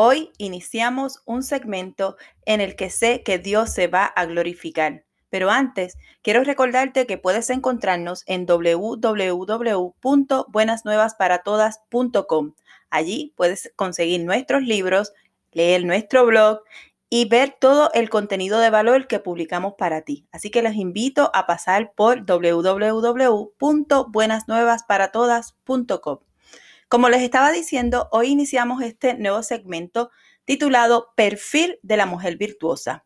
Hoy iniciamos un segmento en el que sé que Dios se va a glorificar. Pero antes, quiero recordarte que puedes encontrarnos en www.buenasnuevasparatodas.com. Allí puedes conseguir nuestros libros, leer nuestro blog y ver todo el contenido de valor que publicamos para ti. Así que los invito a pasar por www.buenasnuevasparatodas.com. Como les estaba diciendo, hoy iniciamos este nuevo segmento titulado Perfil de la Mujer Virtuosa.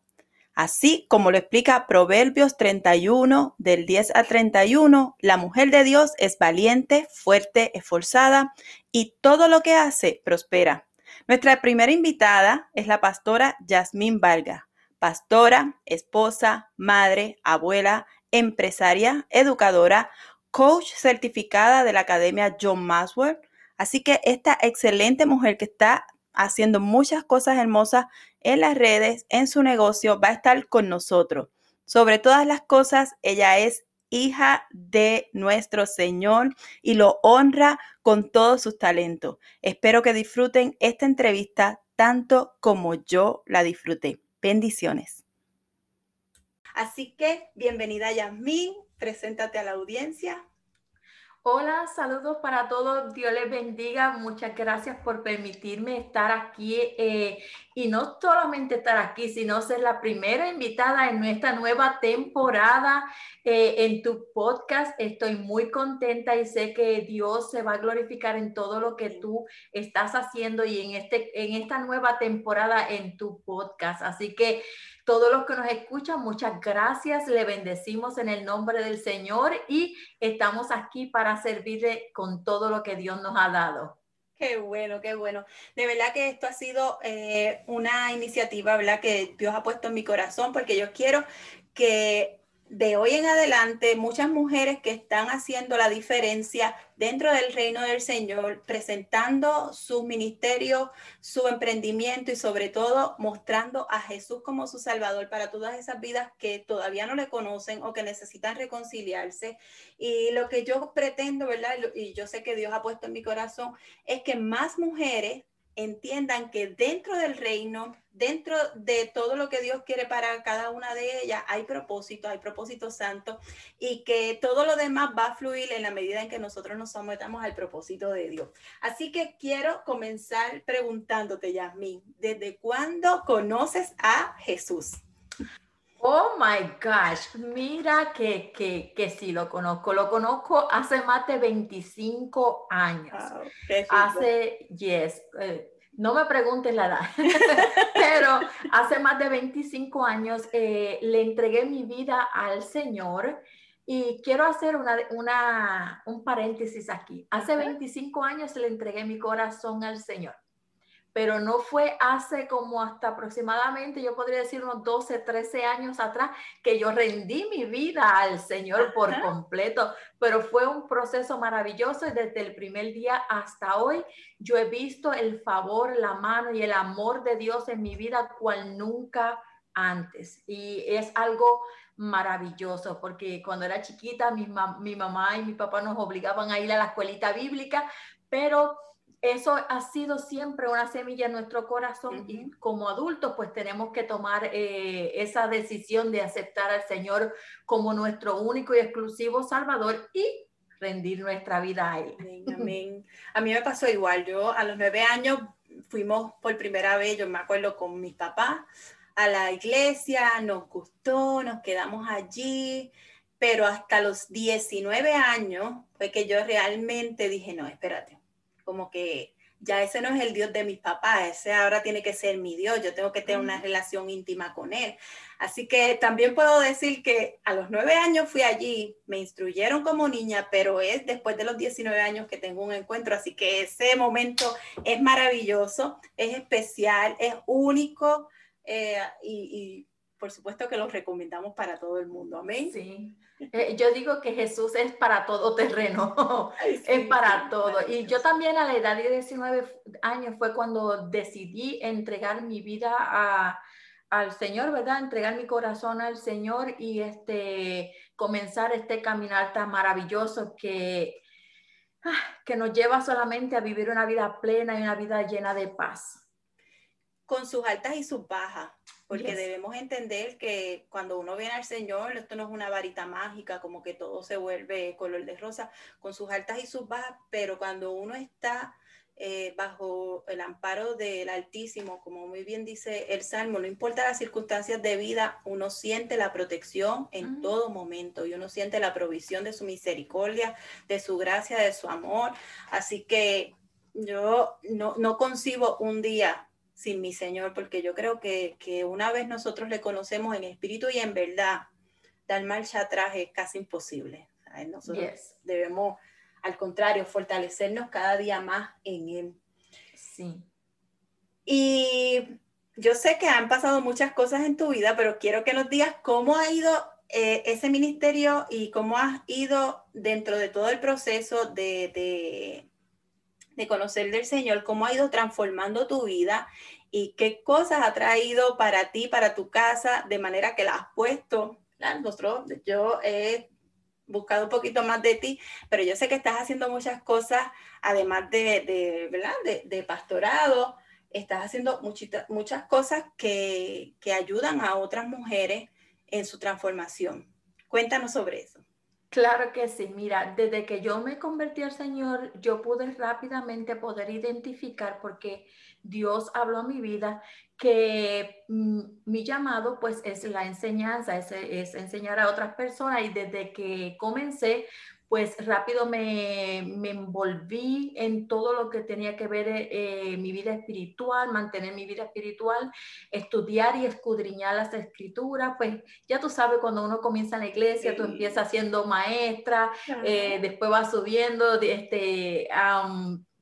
Así como lo explica Proverbios 31 del 10 al 31, la mujer de Dios es valiente, fuerte, esforzada y todo lo que hace prospera. Nuestra primera invitada es la pastora Yasmín Valga, pastora, esposa, madre, abuela, empresaria, educadora, coach certificada de la Academia John Maswell, Así que esta excelente mujer que está haciendo muchas cosas hermosas en las redes, en su negocio, va a estar con nosotros. Sobre todas las cosas, ella es hija de nuestro Señor y lo honra con todos sus talentos. Espero que disfruten esta entrevista tanto como yo la disfruté. Bendiciones. Así que, bienvenida Yasmín, preséntate a la audiencia. Hola, saludos para todos. Dios les bendiga. Muchas gracias por permitirme estar aquí eh, y no solamente estar aquí, sino ser la primera invitada en nuestra nueva temporada eh, en tu podcast. Estoy muy contenta y sé que Dios se va a glorificar en todo lo que tú estás haciendo y en, este, en esta nueva temporada en tu podcast. Así que todos los que nos escuchan, muchas gracias. Le bendecimos en el nombre del Señor y estamos aquí para servirle con todo lo que Dios nos ha dado. Qué bueno, qué bueno. De verdad que esto ha sido eh, una iniciativa, ¿verdad? Que Dios ha puesto en mi corazón porque yo quiero que de hoy en adelante muchas mujeres que están haciendo la diferencia dentro del reino del Señor, presentando su ministerio, su emprendimiento y sobre todo mostrando a Jesús como su Salvador para todas esas vidas que todavía no le conocen o que necesitan reconciliarse. Y lo que yo pretendo, ¿verdad? Y yo sé que Dios ha puesto en mi corazón, es que más mujeres entiendan que dentro del reino, dentro de todo lo que Dios quiere para cada una de ellas, hay propósito, hay propósito santo y que todo lo demás va a fluir en la medida en que nosotros nos sometamos al propósito de Dios. Así que quiero comenzar preguntándote, Yasmín, ¿desde cuándo conoces a Jesús? Oh my gosh, mira que, que, que sí lo conozco. Lo conozco hace más de 25 años. hace, yes, eh, no me preguntes la edad, pero hace más de 25 años eh, le entregué mi vida al Señor. Y quiero hacer una, una, un paréntesis aquí. Hace 25 años le entregué mi corazón al Señor pero no fue hace como hasta aproximadamente, yo podría decir unos 12, 13 años atrás, que yo rendí mi vida al Señor por completo, pero fue un proceso maravilloso y desde el primer día hasta hoy yo he visto el favor, la mano y el amor de Dios en mi vida cual nunca antes. Y es algo maravilloso, porque cuando era chiquita mi, mi mamá y mi papá nos obligaban a ir a la escuelita bíblica, pero eso ha sido siempre una semilla en nuestro corazón y como adultos pues tenemos que tomar eh, esa decisión de aceptar al Señor como nuestro único y exclusivo Salvador y rendir nuestra vida a Él. Amén, A mí me pasó igual, yo a los nueve años fuimos por primera vez, yo me acuerdo con mi papá, a la iglesia, nos gustó, nos quedamos allí, pero hasta los 19 años fue que yo realmente dije, no, espérate como que ya ese no es el Dios de mis papás, ese ahora tiene que ser mi Dios, yo tengo que tener una relación íntima con Él. Así que también puedo decir que a los nueve años fui allí, me instruyeron como niña, pero es después de los 19 años que tengo un encuentro, así que ese momento es maravilloso, es especial, es único eh, y por supuesto que lo recomendamos para todo el mundo. Amén. Sí. Eh, yo digo que Jesús es para todo terreno, es para todo. Y yo también a la edad de 19 años fue cuando decidí entregar mi vida a, al Señor, ¿verdad? Entregar mi corazón al Señor y este, comenzar este caminar tan maravilloso que, ah, que nos lleva solamente a vivir una vida plena y una vida llena de paz. Con sus altas y sus bajas, porque debemos entender que cuando uno viene al Señor, esto no es una varita mágica, como que todo se vuelve color de rosa, con sus altas y sus bajas, pero cuando uno está eh, bajo el amparo del Altísimo, como muy bien dice el Salmo, no importa las circunstancias de vida, uno siente la protección en todo momento y uno siente la provisión de su misericordia, de su gracia, de su amor. Así que yo no, no concibo un día sin mi Señor, porque yo creo que, que, una vez nosotros le conocemos en espíritu y en verdad, dar marcha atrás es casi imposible. Nosotros debemos al contrario, fortalecernos cada día más en Él. Sí. Y yo sé que han pasado muchas cosas en tu vida, pero quiero que nos digas cómo ha ido eh, ese ministerio y cómo has ido dentro de todo el proceso de, de, de, conocer del Señor, cómo ha ido transformando tu vida y qué cosas ha traído para ti, para tu casa, de manera que la has puesto. Nosotros, yo he buscado un poquito más de ti, pero yo sé que estás haciendo muchas cosas, además de, de ¿verdad? De, pastorado, estás haciendo muchas, muchas cosas que, que ayudan a otras mujeres en su transformación. Cuéntanos sobre eso. Claro que sí, mira, desde que yo me convertí al Señor, yo pude rápidamente poder identificar porque Dios habló a mi vida que mm, mi llamado pues es la enseñanza, es, es, enseñar a otras personas y desde que comencé pues rápido me, envolví en todo lo que tenía que ver eh, mi vida espiritual, mantener mi vida espiritual, estudiar y escudriñar las escrituras, pues ya tú sabes, cuando uno comienza en la iglesia, tú empiezas siendo maestra, eh, después vas subiendo, este,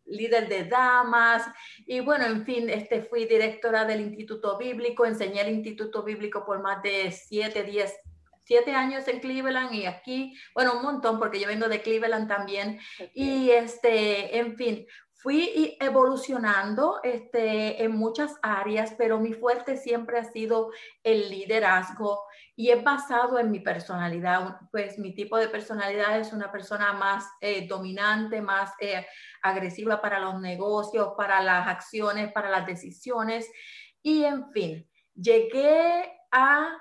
líder de damas y bueno, en fin, este, fui directora del Instituto Bíblico, enseñé el Instituto Bíblico por más de 7, 10 siete años en Cleveland y aquí, bueno, un montón porque yo vengo de Cleveland también. Y este, en fin, fui evolucionando este, en muchas áreas, pero mi fuerte siempre ha sido el liderazgo y es basado en mi personalidad. Pues mi tipo de personalidad es una persona más eh, dominante, más eh, agresiva para los negocios, para las acciones, para las decisiones. Y en fin, llegué a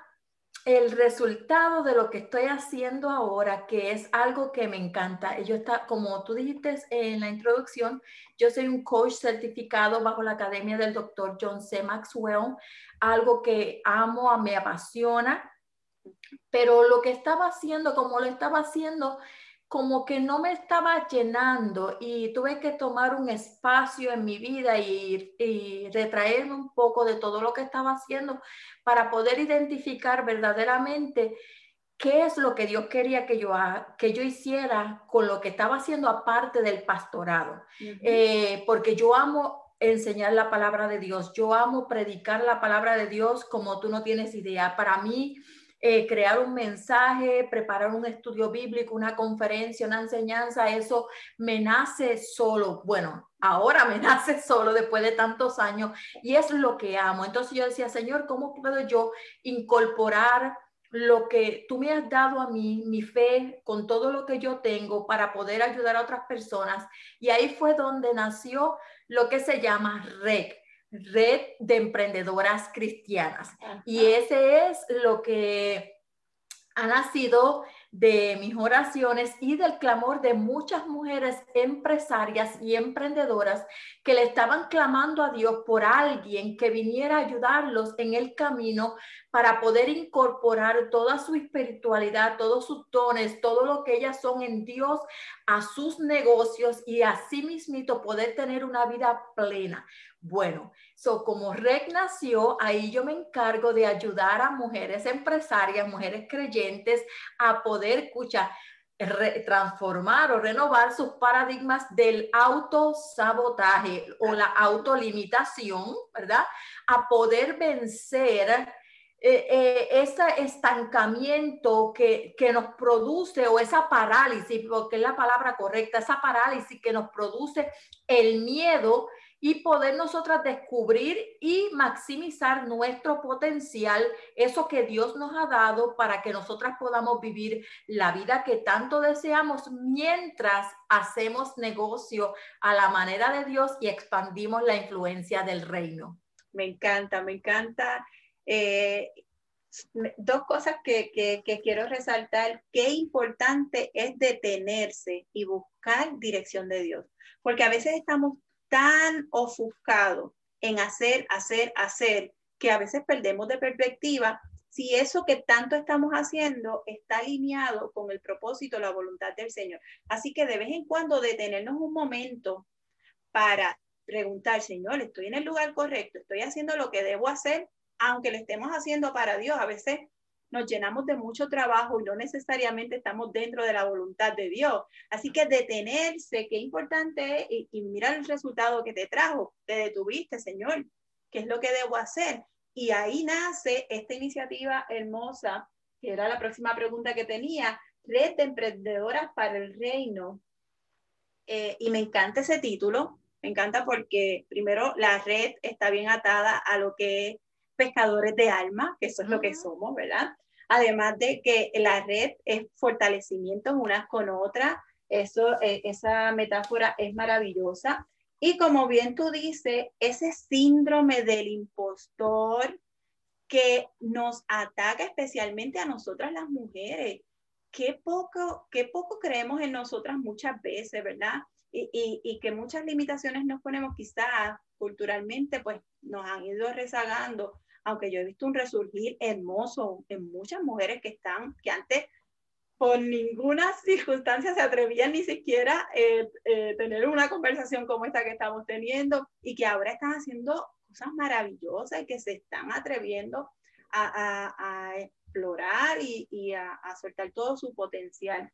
el resultado de lo que estoy haciendo ahora, que es algo que me encanta. Yo está, como tú dijiste en la introducción, yo soy un coach certificado bajo la academia del doctor John C. Maxwell, algo que amo, me apasiona, pero lo que estaba haciendo, como lo estaba haciendo, como que no me estaba llenando y tuve que tomar un espacio en mi vida y, retraerme un poco de todo lo que estaba haciendo para poder identificar verdaderamente qué es lo que Dios quería que yo, que yo hiciera con lo que estaba haciendo aparte del pastorado. Eh, porque yo amo enseñar la palabra de Dios, yo amo predicar la palabra de Dios como tú no tienes idea. Para mí, eh, crear un mensaje, preparar un estudio bíblico, una conferencia, una enseñanza, eso me nace solo. Bueno, ahora me nace solo después de tantos años y es lo que amo. Entonces yo decía, Señor, ¿cómo puedo yo incorporar lo que tú me has dado a mí, mi fe, con todo lo que yo tengo para poder ayudar a otras personas? Y ahí fue donde nació lo que se llama REC, red de emprendedoras cristianas. Y ese es lo que ha nacido de mis oraciones y del clamor de muchas mujeres empresarias y emprendedoras que le estaban clamando a Dios por alguien que viniera a ayudarlos en el camino para poder incorporar toda su espiritualidad, todos sus dones, todo lo que ellas son en Dios a sus negocios y así mismito poder tener una vida plena. Bueno, so como REC nació, ahí yo me encargo de ayudar a mujeres empresarias, mujeres creyentes a poder, escucha, transformar o renovar sus paradigmas del autosabotaje o la autolimitación, ¿verdad? A poder vencer eh, eh, ese estancamiento que, que, nos produce o esa parálisis, porque es la palabra correcta, esa parálisis que nos produce el miedo y poder nosotras descubrir y maximizar nuestro potencial, eso que Dios nos ha dado para que nosotras podamos vivir la vida que tanto deseamos mientras hacemos negocio a la manera de Dios y expandimos la influencia del reino. Me encanta, me encanta. Eh, dos cosas que, que, quiero resaltar. Qué importante es detenerse y buscar dirección de Dios. Porque a veces estamos tan ofuscado en hacer, hacer, hacer, que a veces perdemos de perspectiva si eso que tanto estamos haciendo está alineado con el propósito, la voluntad del Señor. Así que de vez en cuando detenernos un momento para preguntar, Señor, ¿estoy en el lugar correcto? ¿Estoy haciendo lo que debo hacer? Aunque lo estemos haciendo para Dios, a veces nos llenamos de mucho trabajo y no necesariamente estamos dentro de la voluntad de Dios. Así que detenerse, qué importante es, y, y mira el resultado que te trajo, te detuviste, Señor, ¿qué es lo que debo hacer? Y ahí nace esta iniciativa hermosa, que era la próxima pregunta que tenía, Red de Emprendedoras para el Reino. Eh, y me encanta ese título, me encanta porque primero la red está bien atada a lo que es pescadores de alma, que eso es lo que somos, ¿verdad? Además de que la red es fortalecimiento unas con otras, eso, eh, esa metáfora es maravillosa. Y como bien tú dices, ese síndrome del impostor que nos ataca especialmente a nosotras las mujeres. Qué poco, qué poco creemos en nosotras muchas veces, ¿verdad? Y, y, y que muchas limitaciones nos ponemos quizás culturalmente, pues nos han ido rezagando aunque yo he visto un resurgir hermoso en muchas mujeres que están, que antes por ninguna circunstancia se atrevían ni siquiera eh, eh, tener una conversación como esta que estamos teniendo y que ahora están haciendo cosas maravillosas y que se están atreviendo a, a, explorar y, y a, a, soltar todo su potencial.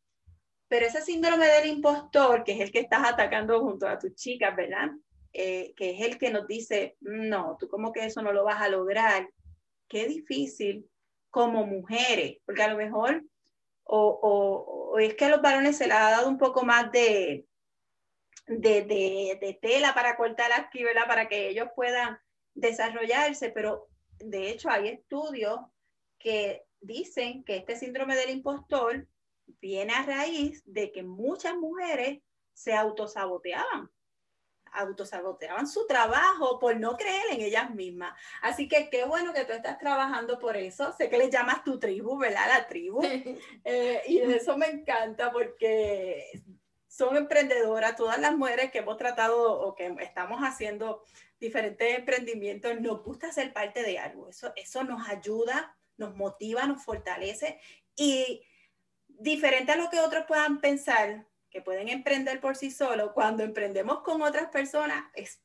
Pero ese síndrome del impostor, que es el que estás atacando junto a tus chicas, ¿verdad? Eh, que es el que nos dice, no, tú como que eso no lo vas a lograr. Qué difícil como mujeres, porque a lo mejor, o, o, es que a los varones se les ha dado un poco más de, de, de, de tela para cortar aquí, ¿verdad? Para que ellos puedan desarrollarse, pero de hecho hay estudios que dicen que este síndrome del impostor viene a raíz de que muchas mujeres se autosaboteaban autosaboteaban su trabajo por no creer en ellas mismas. Así que qué bueno que tú estás trabajando por eso. Sé que le llamas tu tribu, ¿verdad? La tribu. Eh, y eso me encanta porque son emprendedoras, todas las mujeres que hemos tratado o que estamos haciendo diferentes emprendimientos, nos gusta ser parte de algo. Eso, eso nos ayuda, nos motiva, nos fortalece y diferente a lo que otros puedan pensar, que pueden emprender por sí solos, cuando emprendemos con otras personas, es,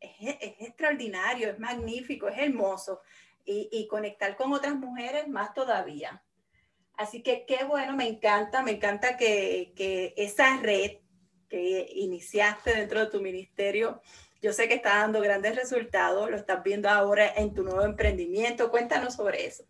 es, extraordinario, es magnífico, es hermoso. Y, y, conectar con otras mujeres más todavía. Así que qué bueno, me encanta, me encanta que, que esa red que iniciaste dentro de tu ministerio, yo sé que está dando grandes resultados, lo estás viendo ahora en tu nuevo emprendimiento. Cuéntanos sobre eso.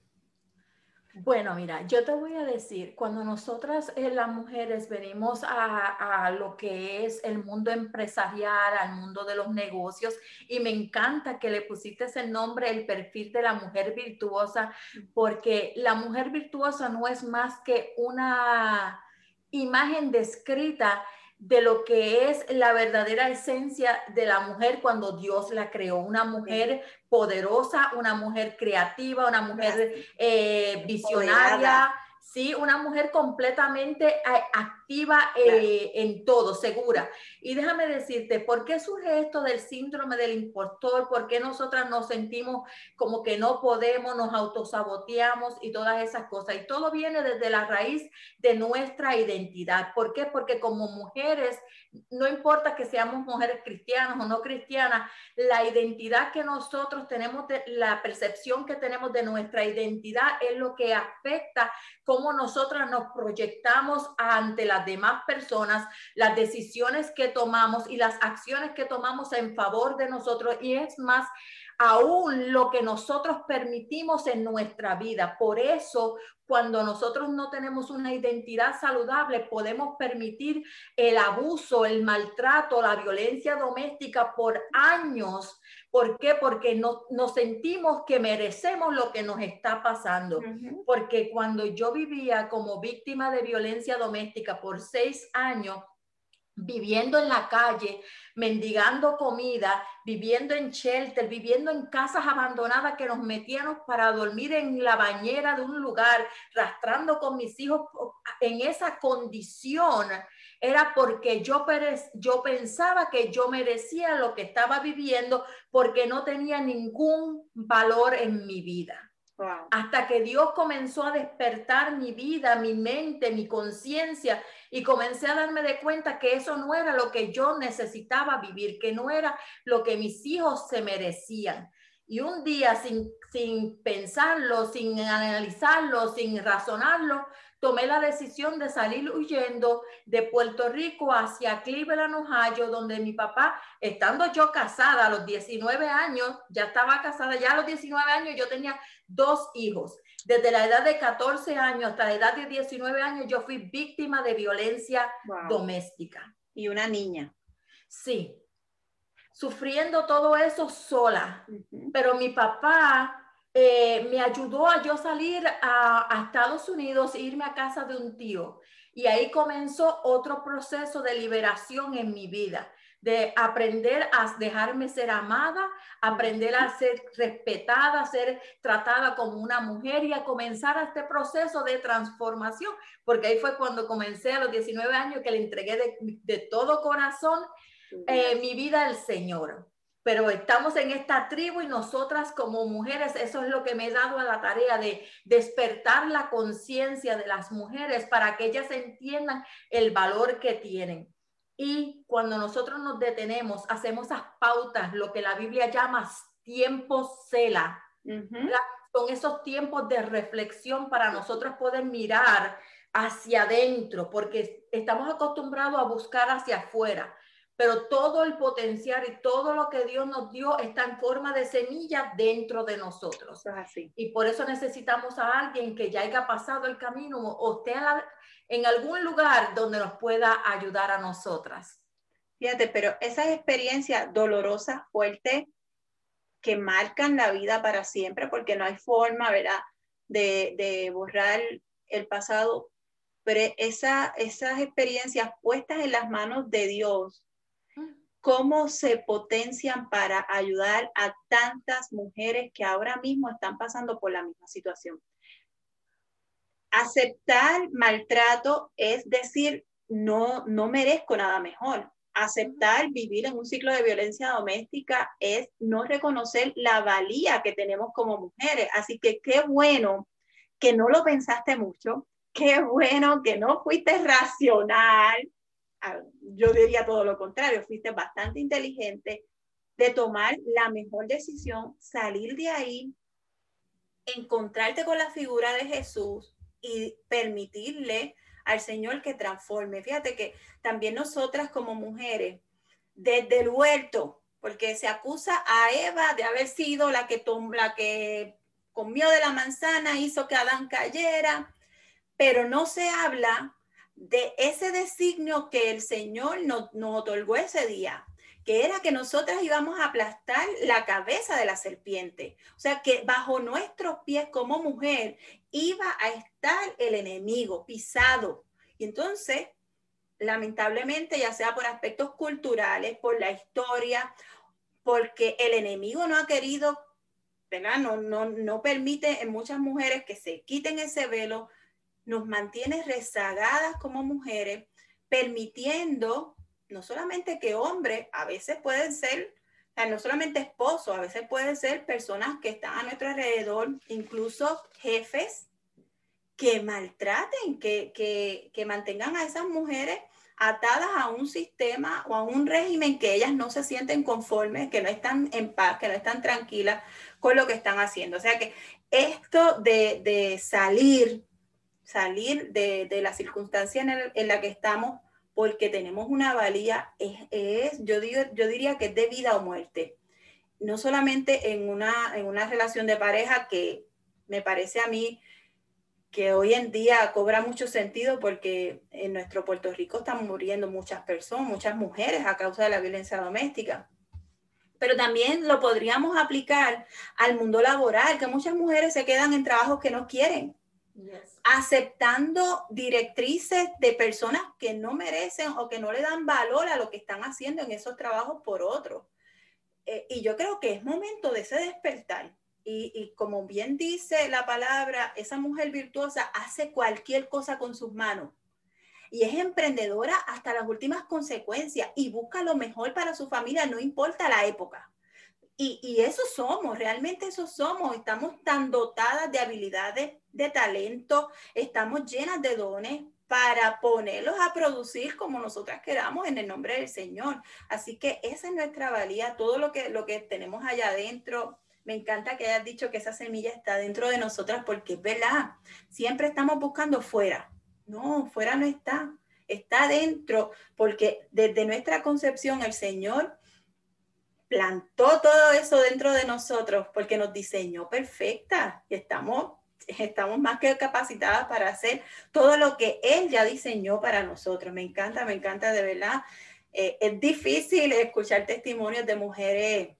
Bueno, mira, yo te voy a decir, cuando nosotras eh, las mujeres venimos a, a, lo que es el mundo empresarial, al mundo de los negocios, y me encanta que le pusiste ese nombre, el perfil de la mujer virtuosa, porque la mujer virtuosa no es más que una imagen descrita de lo que es la verdadera esencia de la mujer cuando Dios la creó. Una mujer poderosa, una mujer creativa, una mujer eh, visionaria. Sí, una mujer completamente eh, activa eh, en todo, segura. Y déjame decirte, ¿por qué surge esto del síndrome del impostor? ¿Por qué nosotras nos sentimos como que no podemos, nos autosaboteamos y todas esas cosas? Y todo viene desde la raíz de nuestra identidad. ¿Por qué? Porque como mujeres, no importa que seamos mujeres cristianas o no cristianas, la identidad que nosotros tenemos, de, la percepción que tenemos de nuestra identidad es lo que afecta cómo nosotras nos proyectamos ante las demás personas, las decisiones que tomamos y las acciones que tomamos en favor de nosotros. Y es más, aún lo que nosotros permitimos en nuestra vida. Por eso, cuando nosotros no tenemos una identidad saludable, podemos permitir el abuso, el maltrato, la violencia doméstica por años. ¿Por qué? Porque no, nos sentimos que merecemos lo que nos está pasando. Porque cuando yo vivía como víctima de violencia doméstica por seis años, viviendo en la calle, mendigando comida, viviendo en shelter, viviendo en casas abandonadas que nos metíamos para dormir en la bañera de un lugar, rastrando con mis hijos en esa condición, era porque yo, yo pensaba que yo merecía lo que estaba viviendo porque no tenía ningún valor en mi vida. Hasta que Dios comenzó a despertar mi vida, mi mente, mi conciencia y comencé a darme de cuenta que eso no era lo que yo necesitaba vivir, que no era lo que mis hijos se merecían. Y un día, sin, sin pensarlo, sin analizarlo, sin razonarlo, tomé la decisión de salir huyendo de Puerto Rico hacia Cleveland, Ohio, donde mi papá, estando yo casada a los 19 años, ya estaba casada, ya a los 19 años yo tenía dos hijos. Desde la edad de 14 años hasta la edad de 19 años yo fui víctima de violencia doméstica. Y una niña. Sí, sufriendo todo eso sola. Pero mi papá eh, me ayudó a yo salir a, Estados Unidos e irme a casa de un tío. Y ahí comenzó otro proceso de liberación en mi vida, de aprender a dejarme ser amada, aprender a ser respetada, a ser tratada como una mujer y a comenzar este proceso de transformación, porque ahí fue cuando comencé a los 19 años que le entregué de, todo corazón eh, mi vida al Señor pero estamos en esta tribu y nosotras como mujeres, eso es lo que me he dado a la tarea de despertar la conciencia de las mujeres para que ellas entiendan el valor que tienen. Y cuando nosotros nos detenemos, hacemos esas pautas, lo que la Biblia llama tiempos cela. Son esos tiempos de reflexión para nosotros poder mirar hacia adentro, porque estamos acostumbrados a buscar hacia afuera pero todo el potencial y todo lo que Dios nos dio está en forma de semilla dentro de nosotros. Y por eso necesitamos a alguien que ya haya pasado el camino o esté en algún lugar donde nos pueda ayudar a nosotras. Fíjate, pero esas experiencias dolorosas, fuertes, que marcan la vida para siempre, porque no hay forma, ¿verdad?, de, de borrar el pasado, pero esa, esas experiencias puestas en las manos de Dios, cómo se potencian para ayudar a tantas mujeres que ahora mismo están pasando por la misma situación. Aceptar maltrato es decir, no, no merezco nada mejor. Aceptar vivir en un ciclo de violencia doméstica es no reconocer la valía que tenemos como mujeres. Así que qué bueno que no lo pensaste mucho, qué bueno que no fuiste racional, yo diría todo lo contrario, fuiste bastante inteligente de tomar la mejor decisión, salir de ahí, encontrarte con la figura de Jesús y permitirle al Señor que transforme. Fíjate que también nosotras como mujeres, desde el huerto, porque se acusa a Eva de haber sido la que, la que comió de la manzana, hizo que Adán cayera, pero no se habla de ese designio que el Señor nos, otorgó ese día, que era que nosotras íbamos a aplastar la cabeza de la serpiente. O sea, que bajo nuestros pies como mujer iba a estar el enemigo pisado. Y entonces, lamentablemente, ya sea por aspectos culturales, por la historia, porque el enemigo no ha querido, ¿verdad? No, no, no permite en muchas mujeres que se quiten ese velo, nos mantiene rezagadas como mujeres, permitiendo no solamente que hombres, a veces pueden ser, no solamente esposos, a veces pueden ser personas que están a nuestro alrededor, incluso jefes que maltraten, que, que, que mantengan a esas mujeres atadas a un sistema o a un régimen que ellas no se sienten conformes, que no están en paz, que no están tranquilas con lo que están haciendo. O sea que esto de, de salir salir de, de la circunstancia en, la que estamos porque tenemos una valía, es, yo, digo, yo diría que es de vida o muerte. no solamente en una, en una relación de pareja que me parece a mí que hoy en día cobra mucho sentido porque en nuestro Puerto Rico están muriendo muchas personas, muchas mujeres a causa de la violencia doméstica. Pero también lo podríamos aplicar al mundo laboral, que muchas mujeres se quedan en trabajos que no quieren, aceptando directrices de personas que no merecen o que no le dan valor a lo que están haciendo en esos trabajos por otros. Eh, y yo creo que es momento de ese despertar y, como bien dice la palabra, esa mujer virtuosa hace cualquier cosa con sus manos y es emprendedora hasta las últimas consecuencias y busca lo mejor para su familia, no importa la época. Y, eso somos, realmente eso somos. Estamos tan dotadas de habilidades, de talento, estamos llenas de dones para ponerlos a producir como nosotras queramos en el nombre del Señor. Así que esa es nuestra valía, todo lo que, lo que tenemos allá adentro, me encanta que hayas dicho que esa semilla está dentro de nosotras porque es verdad, siempre estamos buscando fuera. No, fuera no está, está dentro porque desde nuestra concepción el Señor plantó todo eso dentro de nosotros porque nos diseñó perfecta y estamos, estamos más que capacitadas para hacer todo lo que Él ya diseñó para nosotros. Me encanta, me encanta de verdad. Eh, es difícil escuchar testimonios de mujeres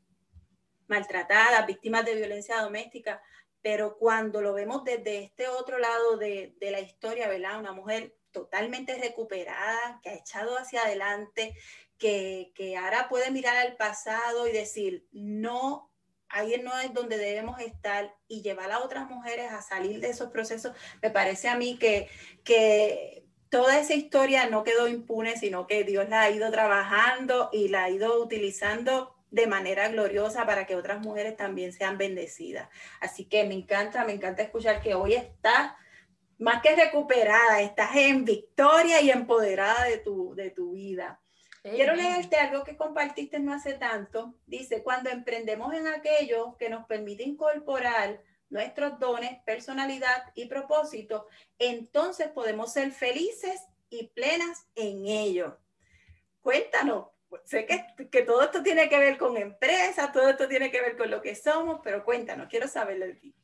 maltratadas, víctimas de violencia doméstica, pero cuando lo vemos desde este otro lado de, la historia, ¿verdad? Una mujer totalmente recuperada, que ha echado hacia adelante, que, ahora puede mirar al pasado y decir, no, ahí no es donde debemos estar y llevar a otras mujeres a salir de esos procesos, me parece a mí que, que toda esa historia no quedó impune, sino que Dios la ha ido trabajando y la ha ido utilizando de manera gloriosa para que otras mujeres también sean bendecidas. Así que me encanta, me encanta escuchar que hoy estás más que recuperada, estás en victoria y empoderada de tu, de tu vida. Quiero leerte algo que compartiste no hace tanto. Dice, cuando emprendemos en aquello que nos permite incorporar nuestros dones, personalidad y propósito, entonces podemos ser felices y plenas en ello. Cuéntanos, sé que, que, todo esto tiene que ver con empresas, todo esto tiene que ver con lo que somos, pero cuéntanos, quiero saberlo de ti.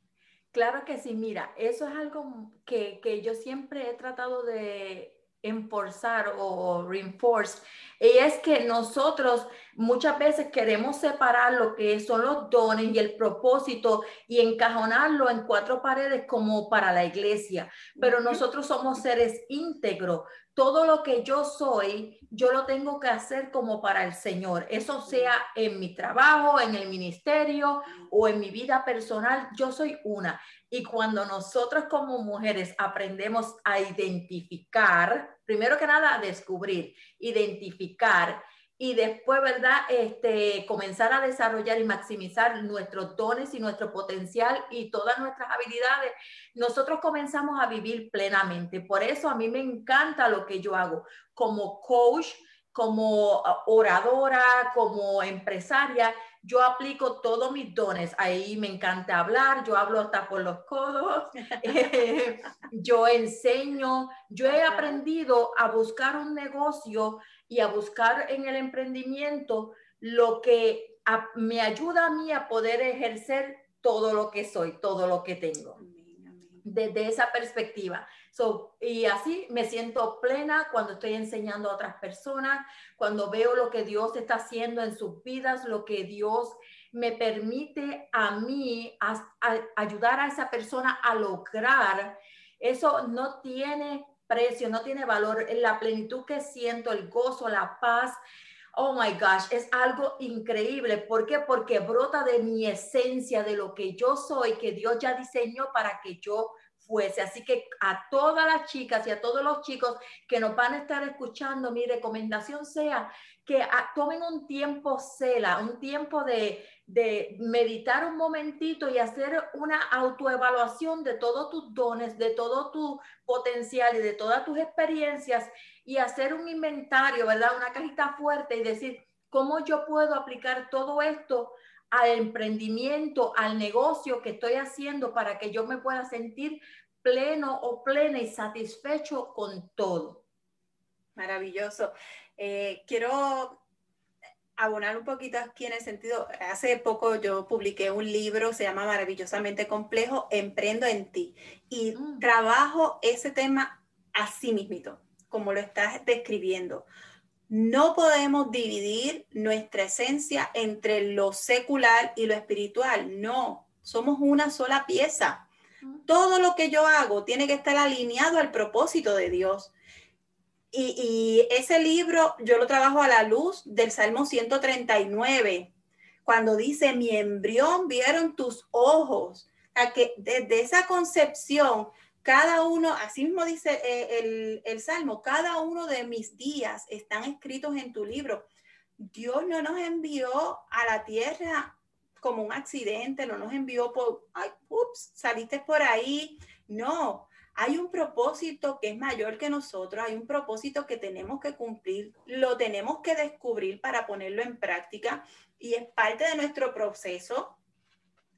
Claro que sí, mira, eso es algo que, que yo siempre he tratado de enforzar o reinforce, y es que nosotros muchas veces queremos separar lo que son los dones y el propósito y encajonarlo en cuatro paredes como para la iglesia, pero nosotros somos seres íntegros, todo lo que yo soy, yo lo tengo que hacer como para el Señor. Eso sea en mi trabajo, en el ministerio o en mi vida personal, yo soy una. Y cuando nosotros como mujeres aprendemos a identificar, primero que nada, a descubrir, identificar y después, ¿verdad? Este, comenzar a desarrollar y maximizar nuestros dones y nuestro potencial y todas nuestras habilidades, nosotros comenzamos a vivir plenamente. Por eso a mí me encanta lo que yo hago como coach, como ah, oradora, como empresaria. Yo aplico todos mis dones. Ahí me encanta hablar, yo hablo hasta por los codos, yo enseño, yo he aprendido a buscar un negocio y a buscar en el emprendimiento lo que me ayuda a mí a poder ejercer todo lo que soy, todo lo que tengo. Desde esa perspectiva. So, y así me siento plena cuando estoy enseñando a otras personas, cuando veo lo que Dios está haciendo en sus vidas, lo que Dios me permite a mí ayudar a esa persona a lograr. Eso no tiene precio, no tiene valor. La plenitud que siento, el gozo, la paz. Oh my gosh, es algo increíble. ¿Por qué? Porque brota de mi esencia, de lo que yo soy, que Dios ya diseñó para que yo fuese. Así que a todas las chicas y a todos los chicos que nos van a estar escuchando, mi recomendación sea que tomen un tiempo cela, un tiempo de, de meditar un momentito y hacer una autoevaluación de todos tus dones, de todo tu potencial y de todas tus experiencias y hacer un inventario, ¿verdad? Una cajita fuerte y decir, ¿cómo yo puedo aplicar todo esto al emprendimiento, al negocio que estoy haciendo para que yo me pueda sentir pleno o plena y satisfecho con todo? Maravilloso. Eh, quiero abonar un poquito aquí en el sentido, hace poco yo publiqué un libro, se llama Maravillosamente Complejo, Emprendo en ti, y mm. trabajo ese tema así mismito, como lo estás describiendo. No podemos dividir nuestra esencia entre lo secular y lo espiritual, no, somos una sola pieza. Mm. Todo lo que yo hago tiene que estar alineado al propósito de Dios. Y, ese libro yo lo trabajo a la luz del Salmo 139, cuando dice, mi embrión vieron tus ojos. A que desde esa concepción, cada uno, así mismo dice eh, el, el, Salmo, cada uno de mis días están escritos en tu libro. Dios no nos envió a la tierra como un accidente, no nos envió por, ay, ups, saliste por ahí. No, hay un propósito que es mayor que nosotros, hay un propósito que tenemos que cumplir, lo tenemos que descubrir para ponerlo en práctica y es parte de nuestro proceso.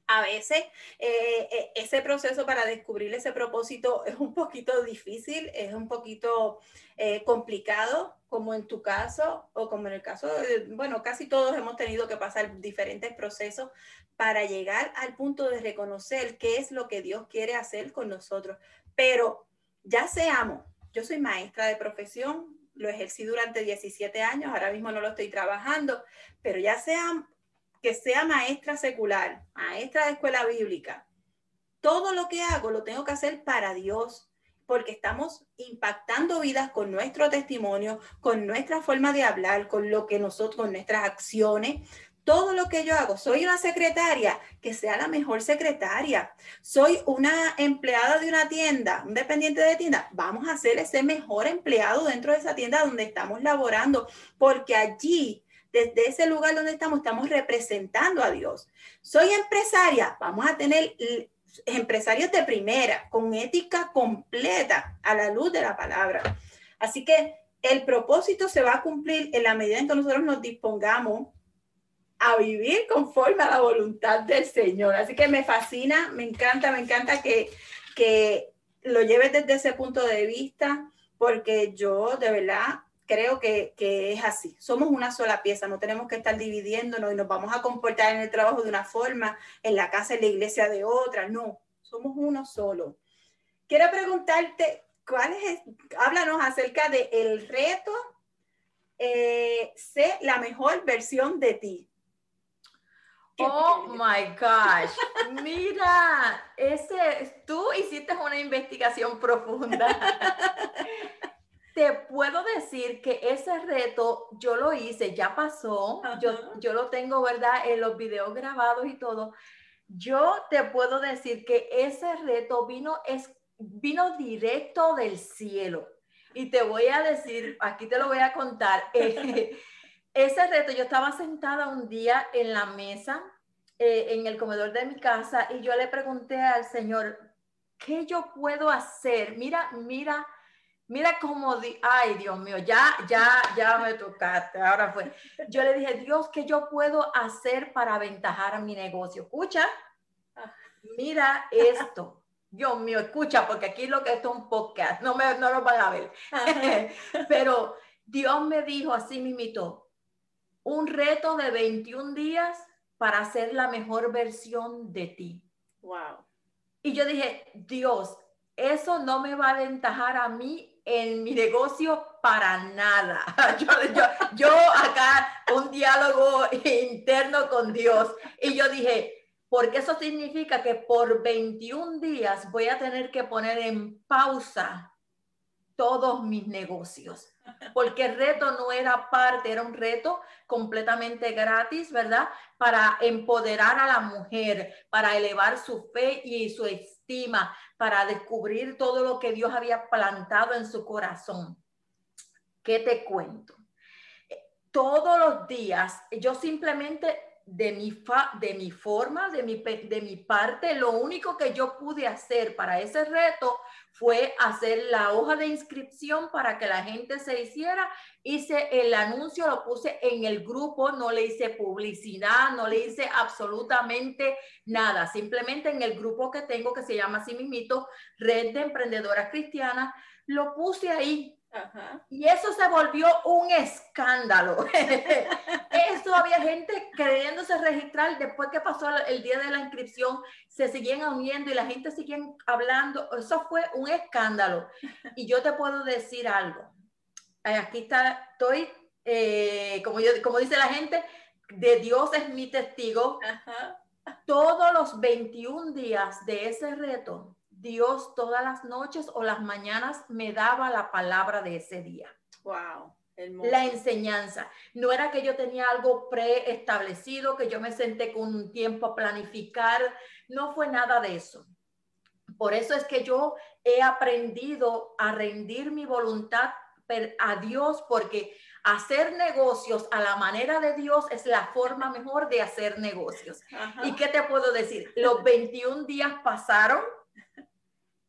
A veces eh, eh, ese proceso para descubrir ese propósito es un poquito difícil, es un poquito eh, complicado, como en tu caso o como en el caso, de, bueno, casi todos hemos tenido que pasar diferentes procesos para llegar al punto de reconocer qué es lo que Dios quiere hacer con nosotros. Pero ya seamos, yo soy maestra de profesión, lo ejercí durante 17 años, ahora mismo no lo estoy trabajando, pero ya sea que sea maestra secular, maestra de escuela bíblica, todo lo que hago lo tengo que hacer para Dios, porque estamos impactando vidas con nuestro testimonio, con nuestra forma de hablar, con lo que nosotros, con nuestras acciones todo lo que yo hago. Soy una secretaria, que sea la mejor secretaria. Soy una empleada de una tienda, un dependiente de tienda. Vamos a ser ese mejor empleado dentro de esa tienda donde estamos laborando, porque allí, desde ese lugar donde estamos, estamos representando a Dios. Soy empresaria, vamos a tener empresarios de primera, con ética completa, a la luz de la palabra. Así que el propósito se va a cumplir en la medida en que nosotros nos dispongamos a vivir conforme a la voluntad del Señor. Así que me fascina, me encanta, me encanta que, que lo lleves desde ese punto de vista, porque yo de verdad creo que, que, es así. Somos una sola pieza, no tenemos que estar dividiéndonos y nos vamos a comportar en el trabajo de una forma, en la casa, en la iglesia de otra. No, somos uno solo. Quiero preguntarte, ¿cuál es, háblanos acerca del el reto, eh, sé la mejor versión de ti. Oh my gosh, mira, ese, tú hiciste una investigación profunda. Te puedo decir que ese reto yo lo hice, ya pasó, yo, yo lo tengo, ¿verdad? En los videos grabados y todo. Yo te puedo decir que ese reto vino, es, vino directo del cielo. Y te voy a decir, aquí te lo voy a contar. Eh, ese reto, yo estaba sentada un día en la mesa, eh, en el comedor de mi casa, y yo le pregunté al Señor, ¿qué yo puedo hacer? Mira, mira, mira cómo, di ay Dios mío, ya, ya, ya me tocaste, ahora fue. Yo le dije, Dios, ¿qué yo puedo hacer para aventajar mi negocio? Escucha, mira esto. Dios mío, escucha, porque aquí lo que esto es un podcast, no, me, no lo van a ver. Pero Dios me dijo así mismito, un reto de 21 días para hacer la mejor versión de ti. Wow. Y yo dije, Dios, eso no me va a aventajar a mí en mi negocio para nada. Yo, yo, yo acá un diálogo interno con Dios. Y yo dije, porque eso significa que por 21 días voy a tener que poner en pausa todos mis negocios porque el reto no era parte, era un reto completamente gratis, ¿verdad? Para empoderar a la mujer, para elevar su fe y su estima, para descubrir todo lo que Dios había plantado en su corazón. ¿Qué te cuento? Todos los días yo simplemente de mi, de mi forma, de mi, de mi parte, lo único que yo pude hacer para ese reto fue hacer la hoja de inscripción para que la gente se hiciera. Hice el anuncio, lo puse en el grupo, no le hice publicidad, no le hice absolutamente nada. Simplemente en el grupo que tengo, que se llama así mismito, Red de Emprendedoras Cristianas, lo puse ahí Y eso se volvió un escándalo. eso había gente creyéndose registrar. Después que pasó el día de la inscripción, se siguen uniendo y la gente sigue hablando. Eso fue un escándalo. Y yo te puedo decir algo. Eh, aquí está, estoy, eh, como, yo, como dice la gente, de Dios es mi testigo. Todos los 21 días de ese reto, Dios todas las noches o las mañanas me daba la palabra de ese día. Wow. La enseñanza. No era que yo tenía algo preestablecido, que yo me senté con un tiempo a planificar. No fue nada de eso. Por eso es que yo he aprendido a rendir mi voluntad a Dios, porque hacer negocios a la manera de Dios es la forma mejor de hacer negocios. ¿Y qué te puedo decir? Los 21 días pasaron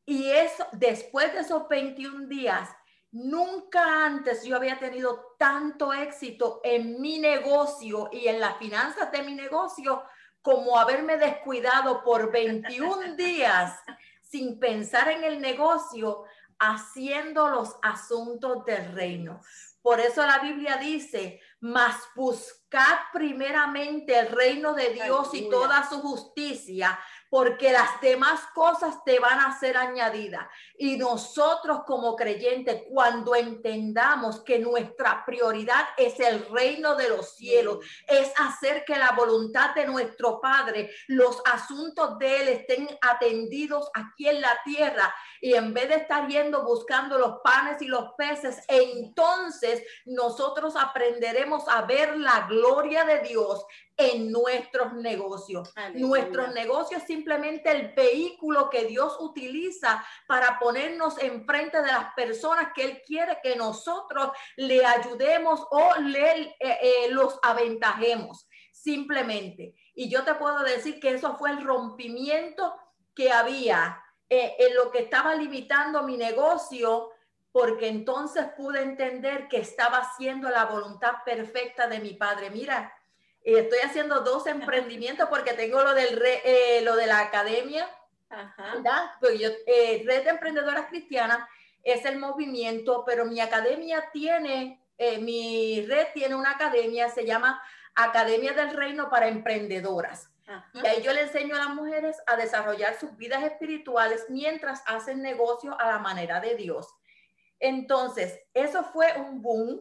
y eso, después de esos 21 días, nunca antes yo había tenido tanto éxito en mi negocio y en las finanzas de mi negocio como haberme descuidado por 21 días sin pensar en el negocio, haciendo los asuntos del reino. Por eso la Biblia dice, mas buscad primeramente el reino de Dios y toda su justicia, porque las demás cosas te van a ser añadidas. Y nosotros como creyentes, cuando entendamos que nuestra prioridad es el reino de los cielos, es hacer que la voluntad de nuestro Padre, los asuntos de Él estén atendidos aquí en la tierra, y en vez de estar yendo buscando los panes y los peces, entonces nosotros aprenderemos a ver la gloria de Dios en nuestros negocios. Nuestros negocios es simplemente el vehículo que Dios utiliza para ponernos enfrente de las personas que Él quiere que nosotros le ayudemos o le eh, eh, los aventajemos, simplemente. Y yo te puedo decir que eso fue el rompimiento que había eh, en lo que estaba limitando mi negocio porque entonces pude entender que estaba haciendo la voluntad perfecta de mi padre. Mira, estoy haciendo dos emprendimientos porque tengo lo, del eh, lo de la academia, ¿verdad? Pues yo, eh, Red de Emprendedoras Cristianas es el movimiento, pero mi academia tiene, eh, mi red tiene una academia, se llama Academia del Reino para Emprendedoras. Y ahí yo le enseño a las mujeres a desarrollar sus vidas espirituales mientras hacen negocio a la manera de Dios. Entonces, eso fue un boom.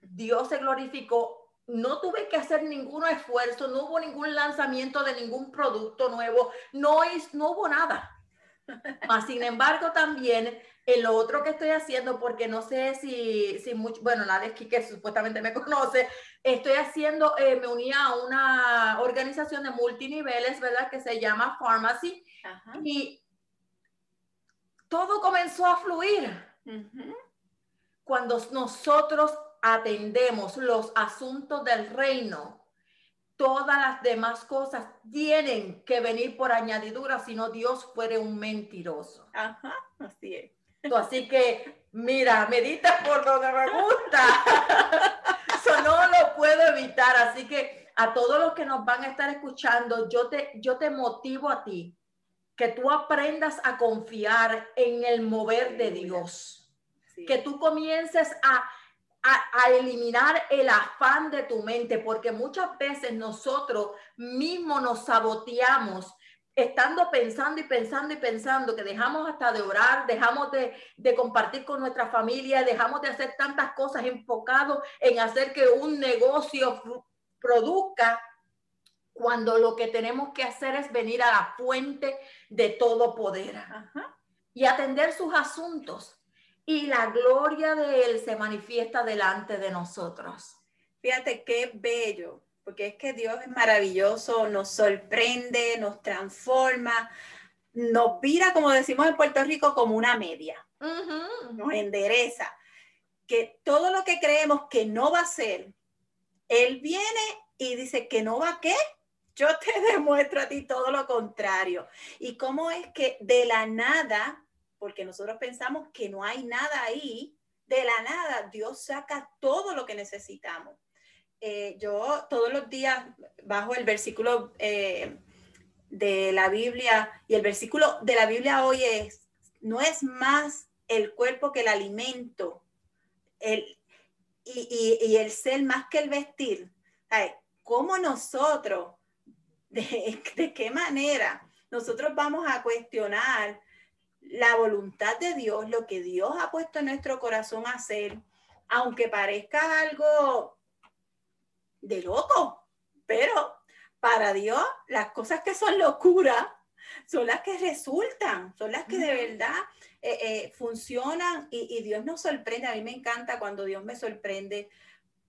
Dios se glorificó no tuve que hacer ningún esfuerzo, no hubo ningún lanzamiento de ningún producto nuevo, no, es, no hubo nada. Mas, sin embargo, también en lo otro que estoy haciendo, porque no sé si, si mucho, bueno, nadie que supuestamente me conoce, estoy haciendo, eh, me uní a una organización de multiniveles, ¿verdad? Que se llama Pharmacy. Y todo comenzó a fluir. Cuando nosotros atendemos los asuntos del reino, todas las demás cosas tienen que venir por añadidura, si no Dios fuere un mentiroso. Ajá, así es. así que, mira, medita por donde me gusta. Eso no lo puedo evitar. Así que a todos los que nos van a estar escuchando, yo te, yo te motivo a ti que tú aprendas a confiar en el mover de Dios. Que tú comiences a a, eliminar el afán de tu mente, porque muchas veces nosotros mismos nos saboteamos estando pensando y pensando y pensando que dejamos hasta de orar, dejamos de, de, compartir con nuestra familia, dejamos de hacer tantas cosas enfocado en hacer que un negocio produzca, cuando lo que tenemos que hacer es venir a la fuente de todo poder. Y atender sus asuntos y la gloria de Él se manifiesta delante de nosotros. Fíjate qué bello, porque es que Dios es maravilloso, nos sorprende, nos transforma, nos vira, como decimos en Puerto Rico, como una media, nos endereza, que todo lo que creemos que no va a ser, Él viene y dice que no va a qué. Yo te demuestro a ti todo lo contrario. Y cómo es que de la nada porque nosotros pensamos que no hay nada ahí, de la nada Dios saca todo lo que necesitamos. Eh, yo todos los días bajo el versículo eh, de la Biblia y el versículo de la Biblia hoy es, no es más el cuerpo que el alimento, el, y, el ser más que el vestir. ¿Cómo nosotros, de, de qué manera nosotros vamos a cuestionar la voluntad de Dios, lo que Dios ha puesto en nuestro corazón a hacer, aunque parezca algo de loco, pero para Dios las cosas que son locura son las que resultan, son las que de verdad eh, eh, funcionan y, Dios nos sorprende. A mí me encanta cuando Dios me sorprende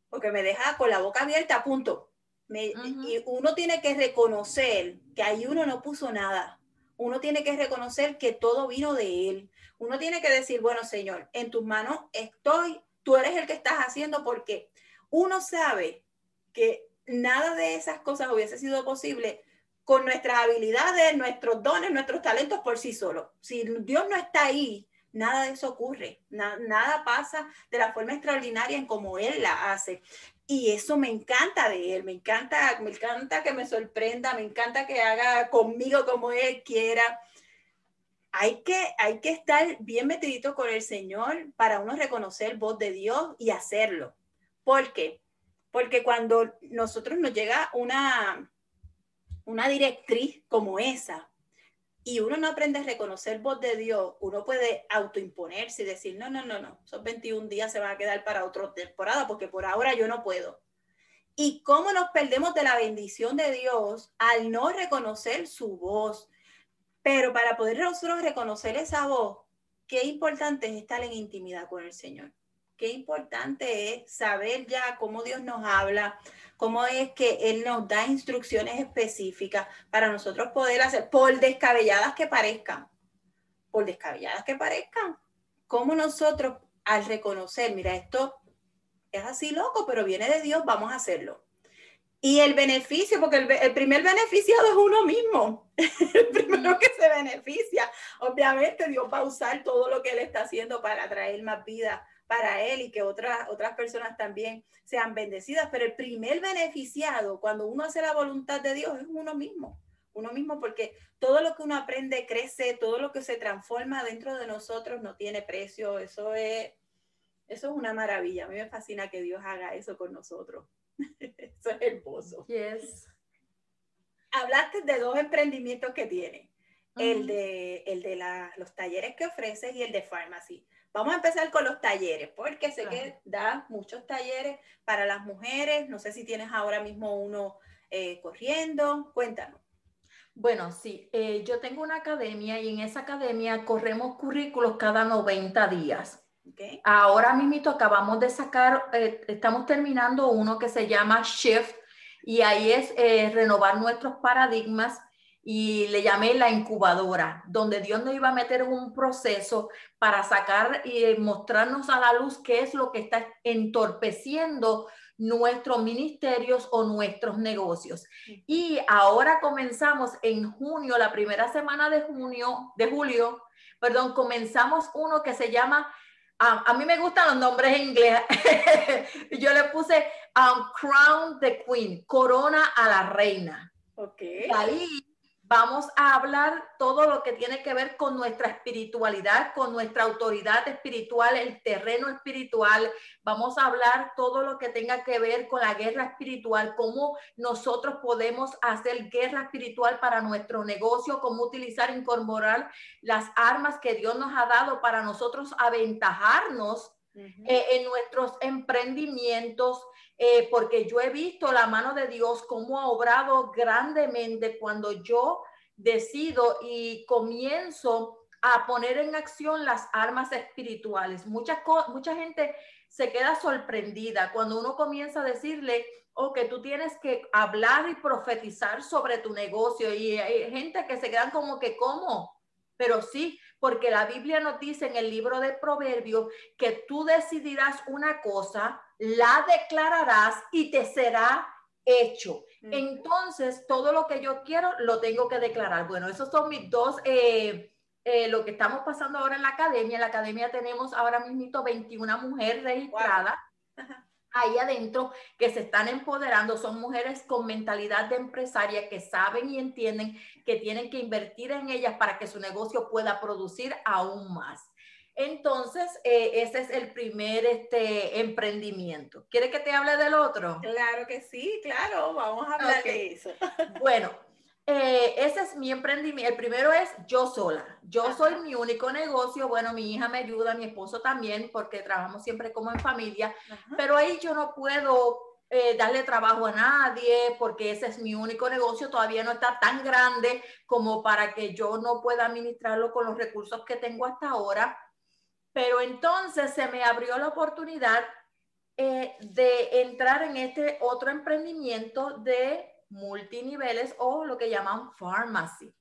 porque me deja con la boca abierta, punto. Y uno tiene que reconocer que ahí uno no puso nada. Uno tiene que reconocer que todo vino de Él. Uno tiene que decir, bueno, Señor, en tus manos estoy, tú eres el que estás haciendo porque uno sabe que nada de esas cosas hubiese sido posible con nuestras habilidades, nuestros dones, nuestros talentos por sí solo. Si Dios no está ahí, nada de eso ocurre, nada pasa de la forma extraordinaria en como Él la hace. Y eso me encanta de Él, me encanta, me encanta que me sorprenda, me encanta que haga conmigo como Él quiera. Hay que, hay que estar bien metidito con el Señor para uno reconocer voz de Dios y hacerlo. ¿Por qué? Porque cuando nosotros nos llega una, una directriz como esa y uno no aprende a reconocer voz de Dios, uno puede autoimponerse y decir, no, no, no, no, esos 21 días se van a quedar para otra temporada porque por ahora yo no puedo. Y cómo nos perdemos de la bendición de Dios al no reconocer su voz. Pero para poder nosotros reconocer esa voz, qué importante es estar en intimidad con el Señor. Qué importante es saber ya cómo Dios nos habla, cómo es que Él nos da instrucciones específicas para nosotros poder hacer, por descabelladas que parezcan, por descabelladas que parezcan, cómo nosotros al reconocer, mira, esto es así loco, pero viene de Dios, vamos a hacerlo. Y el beneficio, porque el, primer beneficiado es uno mismo, el primero que se beneficia. Obviamente Dios va a usar todo lo que Él está haciendo para traer más vida para él y que otras, otras personas también sean bendecidas. Pero el primer beneficiado cuando uno hace la voluntad de Dios es uno mismo. Uno mismo porque todo lo que uno aprende crece, todo lo que se transforma dentro de nosotros no tiene precio. Eso es, eso es una maravilla. A mí me fascina que Dios haga eso con nosotros. eso es hermoso. Yes. Hablaste de dos emprendimientos que tiene. El de, el de los talleres que ofreces y el de Pharmacy. Vamos a empezar con los talleres, porque sé que da muchos talleres para las mujeres. No sé si tienes ahora mismo uno eh, corriendo. Cuéntanos. Bueno, sí, eh, yo tengo una academia y en esa academia corremos currículos cada 90 días. Ahora mismo acabamos de sacar, eh, estamos terminando uno que se llama Shift y ahí es renovar nuestros paradigmas y le llamé la incubadora, donde Dios nos iba a meter un proceso para sacar y mostrarnos a la luz qué es lo que está entorpeciendo nuestros ministerios o nuestros negocios. Y ahora comenzamos en junio, la primera semana de junio, de julio, perdón, comenzamos uno que se llama a mí me gustan los nombres en inglés. Yo le puse um, Crown the Queen, corona a la reina. Ok. Ahí Vamos a hablar todo lo que tiene que ver con nuestra espiritualidad, con nuestra autoridad espiritual, el terreno espiritual. Vamos a hablar todo lo que tenga que ver con la guerra espiritual, cómo nosotros podemos hacer guerra espiritual para nuestro negocio, cómo utilizar, incorporar las armas que Dios nos ha dado para nosotros aventajarnos eh, en nuestros emprendimientos, eh, porque yo he visto la mano de Dios cómo ha obrado grandemente cuando yo decido y comienzo a poner en acción las armas espirituales. Mucha, mucha gente se queda sorprendida cuando uno comienza a decirle, o oh, que tú tienes que hablar y profetizar sobre tu negocio. Y hay gente que se quedan como que, ¿cómo? Pero sí, porque la Biblia nos dice en el libro de Proverbios que tú decidirás una cosa, la declararás y te será hecho. Entonces, todo lo que yo quiero lo tengo que declarar. Bueno, esos son mis dos, eh, eh, lo que estamos pasando ahora en la academia. En la academia tenemos ahora mismo 21 mujeres registradas ahí adentro que se están empoderando son mujeres con mentalidad de empresaria que saben y entienden que tienen que invertir en ellas para que su negocio pueda producir aún más. Entonces, eh, ese es el primer este, emprendimiento. ¿Quiere que te hable del otro? Claro que sí, claro, vamos a hablar de eso. Bueno, eh, ese es mi emprendimiento. El primero es yo sola. Yo soy mi único negocio. Bueno, mi hija me ayuda, mi esposo también, porque trabajamos siempre como en familia, pero ahí yo no puedo eh, darle trabajo a nadie porque ese es mi único negocio. Todavía no está tan grande como para que yo no pueda administrarlo con los recursos que tengo hasta ahora. Pero entonces se me abrió la oportunidad eh, de entrar en este otro emprendimiento de multiniveles o lo que llaman pharmacy,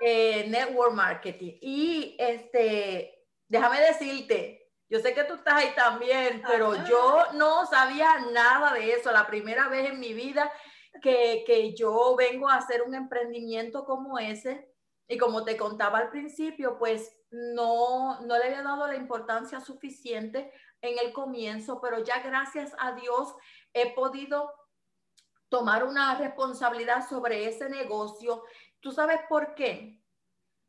eh, network marketing. Y este, déjame decirte, yo sé que tú estás ahí también, pero yo no sabía nada de eso. La primera vez en mi vida que, que yo vengo a hacer un emprendimiento como ese. Y como te contaba al principio, pues no, no le había dado la importancia suficiente en el comienzo, pero ya gracias a Dios he podido tomar una responsabilidad sobre ese negocio. ¿Tú sabes por qué?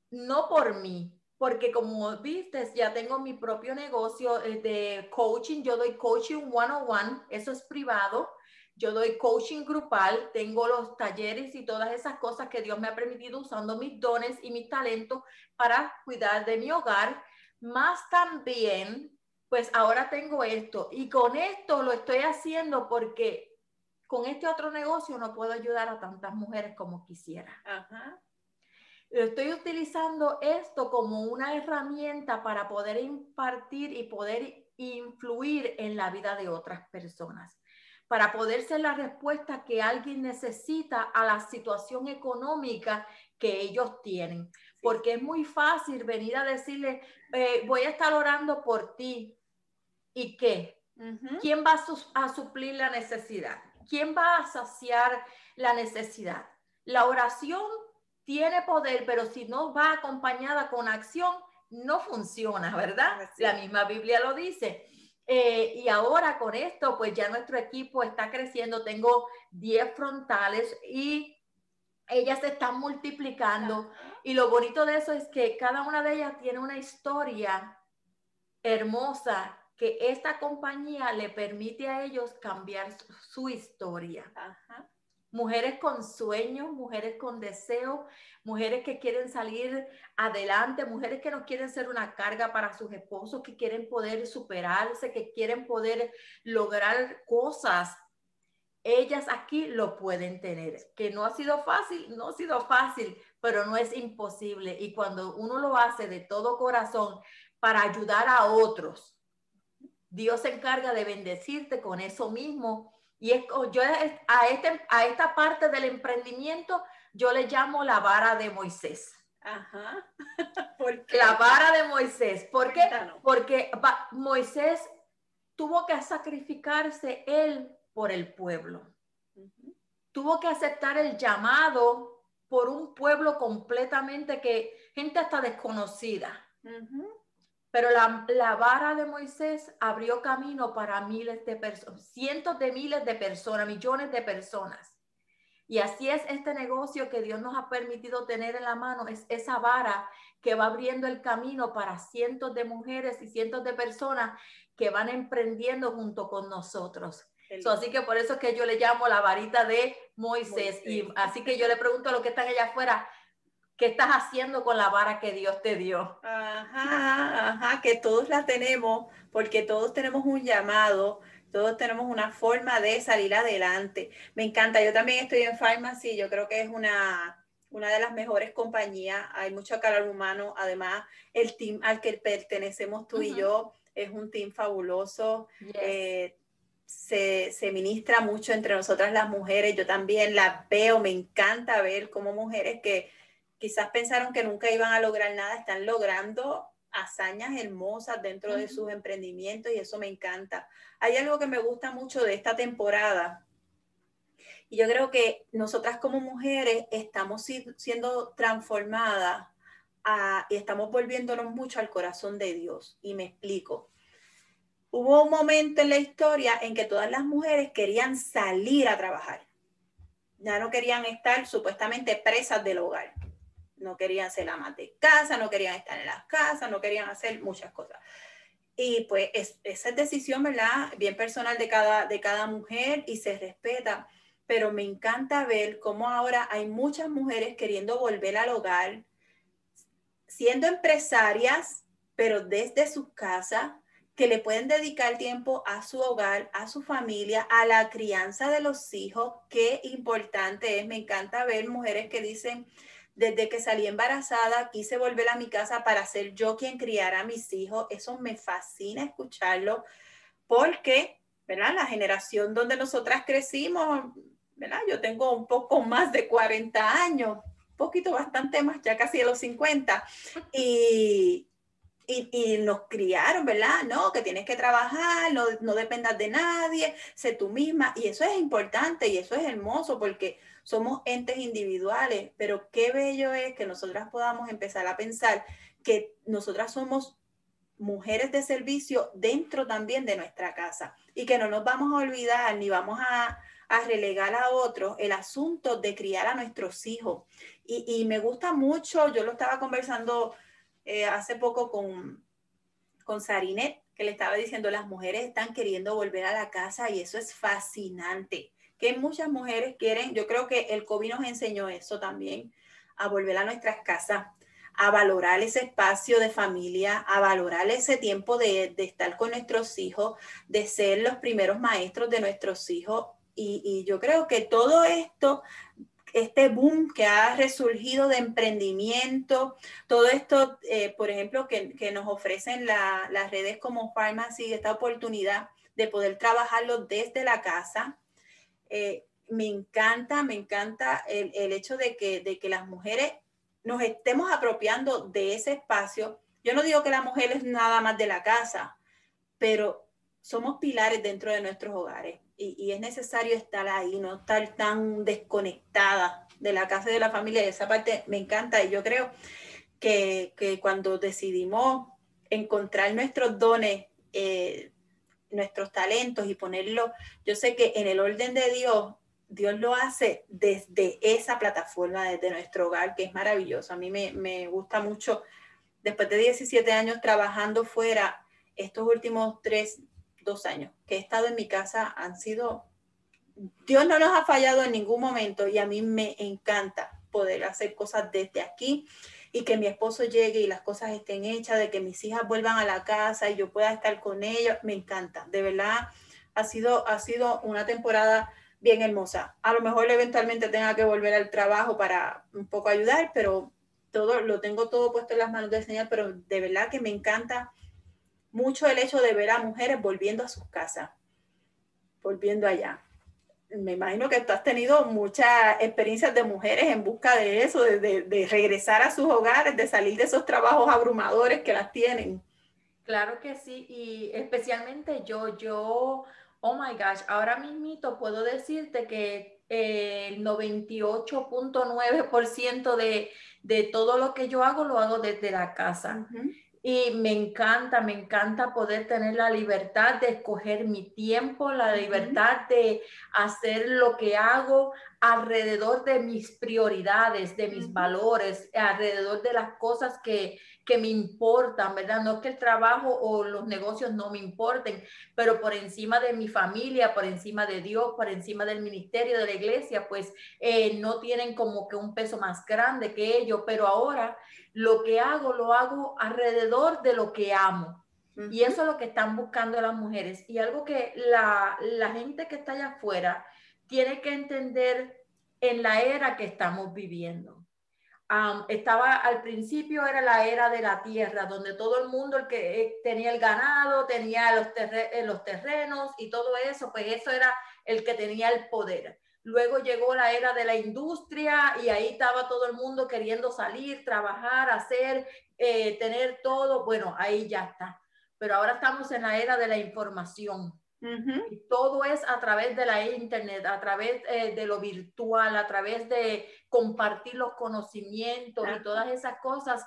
No por mí, porque como viste, ya tengo mi propio negocio eh, de coaching. Yo doy coaching one-on-one, eso es privado. Yo doy coaching grupal, tengo los talleres y todas esas cosas que Dios me ha permitido usando mis dones y mis talentos para cuidar de mi hogar. Más también, pues ahora tengo esto y con esto lo estoy haciendo porque con este otro negocio no puedo ayudar a tantas mujeres como quisiera. Estoy utilizando esto como una herramienta para poder impartir y poder influir en la vida de otras personas, para poder ser la respuesta que alguien necesita a la situación económica que ellos tienen. Porque es muy fácil venir a decirle, eh, voy a estar orando por ti. ¿Y qué? ¿Quién va a suplir la necesidad? ¿Quién va a saciar la necesidad? La oración tiene poder, pero si no va acompañada con acción, no funciona, ¿verdad? La misma Biblia lo dice. Eh, y ahora con esto, pues ya nuestro equipo está creciendo. Tengo 10 frontales y ellas se están multiplicando. Y lo bonito de eso es que cada una de ellas tiene una historia hermosa que esta compañía le permite a ellos cambiar su, historia. Mujeres con sueños, mujeres con deseo, mujeres que quieren salir adelante, mujeres que no quieren ser una carga para sus esposos, que quieren poder superarse, que quieren poder lograr cosas. Ellas aquí lo pueden tener, que no ha sido fácil, no ha sido fácil, pero no es imposible. Y cuando uno lo hace de todo corazón para ayudar a otros, Dios se encarga de bendecirte con eso mismo. Y es, yo a, este, a esta parte del emprendimiento, yo le llamo la vara de Moisés. Ajá. La vara de Moisés. ¿Por qué? Porque Moisés tuvo que sacrificarse él por el pueblo. Tuvo que aceptar el llamado por un pueblo completamente que, gente hasta desconocida. Pero la, vara de Moisés abrió camino para miles de personas, cientos de miles de personas, millones de personas. Y así es este negocio que Dios nos ha permitido tener en la mano, es esa vara que va abriendo el camino para cientos de mujeres y cientos de personas que van emprendiendo junto con nosotros. así que por eso es que yo le llamo la varita de Moisés. Y así que yo le pregunto a los que están allá afuera, ¿Qué estás haciendo con la vara que Dios te dio? Ajá, ajá, que todos la tenemos, porque todos tenemos un llamado, todos tenemos una forma de salir adelante. Me encanta, yo también estoy en Pharmacy, yo creo que es una, una de las mejores compañías, hay mucho calor humano, además el team al que pertenecemos tú y yo es un team fabuloso. Eh, se, se, ministra mucho entre nosotras las mujeres, yo también la veo, me encanta ver cómo mujeres que quizás pensaron que nunca iban a lograr nada, están logrando hazañas hermosas dentro de sus emprendimientos y eso me encanta. Hay algo que me gusta mucho de esta temporada y yo creo que nosotras como mujeres estamos siendo transformadas y estamos volviéndonos mucho al corazón de Dios. Y me explico. Hubo un momento en la historia en que todas las mujeres querían salir a trabajar. Ya no querían estar supuestamente presas del hogar no querían ser amas de casa, no querían estar en las casas, no querían hacer muchas cosas. Y pues esa es decisión, ¿verdad? Bien personal de cada, de cada mujer y se respeta. Pero me encanta ver cómo ahora hay muchas mujeres queriendo volver al hogar, siendo empresarias, pero desde sus casas, que le pueden dedicar tiempo a su hogar, a su familia, a la crianza de los hijos. Qué importante es. Me encanta ver mujeres que dicen, desde que salí embarazada, quise volver a mi casa para ser yo quien criara a mis hijos. Eso me fascina escucharlo porque, ¿verdad? La generación donde nosotras crecimos, ¿verdad? Yo tengo un poco más de 40 años, poquito bastante más, ya casi de los 50. Y, y, nos criaron, ¿verdad? No, que tienes que trabajar, no, no dependas de nadie, sé tú misma. Y eso es importante y eso es hermoso porque somos entes individuales, pero qué bello es que nosotras podamos empezar a pensar que nosotras somos mujeres de servicio dentro también de nuestra casa y que no nos vamos a olvidar ni vamos a, relegar a otros el asunto de criar a nuestros hijos. Y, me gusta mucho, yo lo estaba conversando eh, hace poco con, con Sarinet, que le estaba diciendo, las mujeres están queriendo volver a la casa y eso es fascinante que muchas mujeres quieren, yo creo que el COVID nos enseñó eso también, a volver a nuestras casas, a valorar ese espacio de familia, a valorar ese tiempo de, estar con nuestros hijos, de ser los primeros maestros de nuestros hijos. Y, yo creo que todo esto, este boom que ha resurgido de emprendimiento, todo esto, eh, por ejemplo, que, nos ofrecen las redes como Pharmacy, esta oportunidad de poder trabajarlo desde la casa, eh, me encanta, me encanta el, hecho de que, de que las mujeres nos estemos apropiando de ese espacio. Yo no digo que la mujer es nada más de la casa, pero somos pilares dentro de nuestros hogares y, es necesario estar ahí, no estar tan desconectada de la casa y de la familia. Y esa parte me encanta y yo creo que, cuando decidimos encontrar nuestros dones, eh, nuestros talentos y ponerlo, yo sé que en el orden de Dios, Dios lo hace desde esa plataforma, desde nuestro hogar, que es maravilloso. A mí me, gusta mucho, después de 17 años trabajando fuera, estos últimos tres, dos años que he estado en mi casa han sido, Dios no nos ha fallado en ningún momento y a mí me encanta poder hacer cosas desde aquí y que mi esposo llegue y las cosas estén hechas, de que mis hijas vuelvan a la casa y yo pueda estar con ellos, me encanta. De verdad, ha sido, ha sido una temporada bien hermosa. A lo mejor eventualmente tenga que volver al trabajo para un poco ayudar, pero todo lo tengo todo puesto en las manos del Señor, pero de verdad que me encanta mucho el hecho de ver a mujeres volviendo a sus casas, volviendo allá me imagino que tú has tenido muchas experiencias de mujeres en busca de eso, de, regresar a sus hogares, de salir de esos trabajos abrumadores que las tienen. Claro que sí, y especialmente yo, yo, oh my gosh, ahora mismito puedo decirte que el 98.9% de, de todo lo que yo hago lo hago desde la casa. Y me encanta, me encanta poder tener la libertad de escoger mi tiempo, la libertad de hacer lo que hago alrededor de mis prioridades, de mis valores, alrededor de las cosas que, que me importan, ¿verdad? No es que el trabajo o los negocios no me importen, pero por encima de mi familia, por encima de Dios, por encima del ministerio de la iglesia, pues eh, no tienen como que un peso más grande que ellos, pero ahora lo que hago lo hago alrededor de lo que amo. Y eso es lo que están buscando las mujeres. Y algo que la, la gente que está allá afuera tiene que entender en la era que estamos viviendo estaba al principio era la era de la tierra, donde todo el mundo el que eh, tenía el ganado, tenía los, eh, los terrenos y todo eso, pues eso era el que tenía el poder. Luego llegó la era de la industria y ahí estaba todo el mundo queriendo salir, trabajar, hacer, eh, tener todo. Bueno, ahí ya está. Pero ahora estamos en la era de la información y todo es a través de la internet, a través eh, de lo virtual, a través de compartir los conocimientos y todas esas cosas.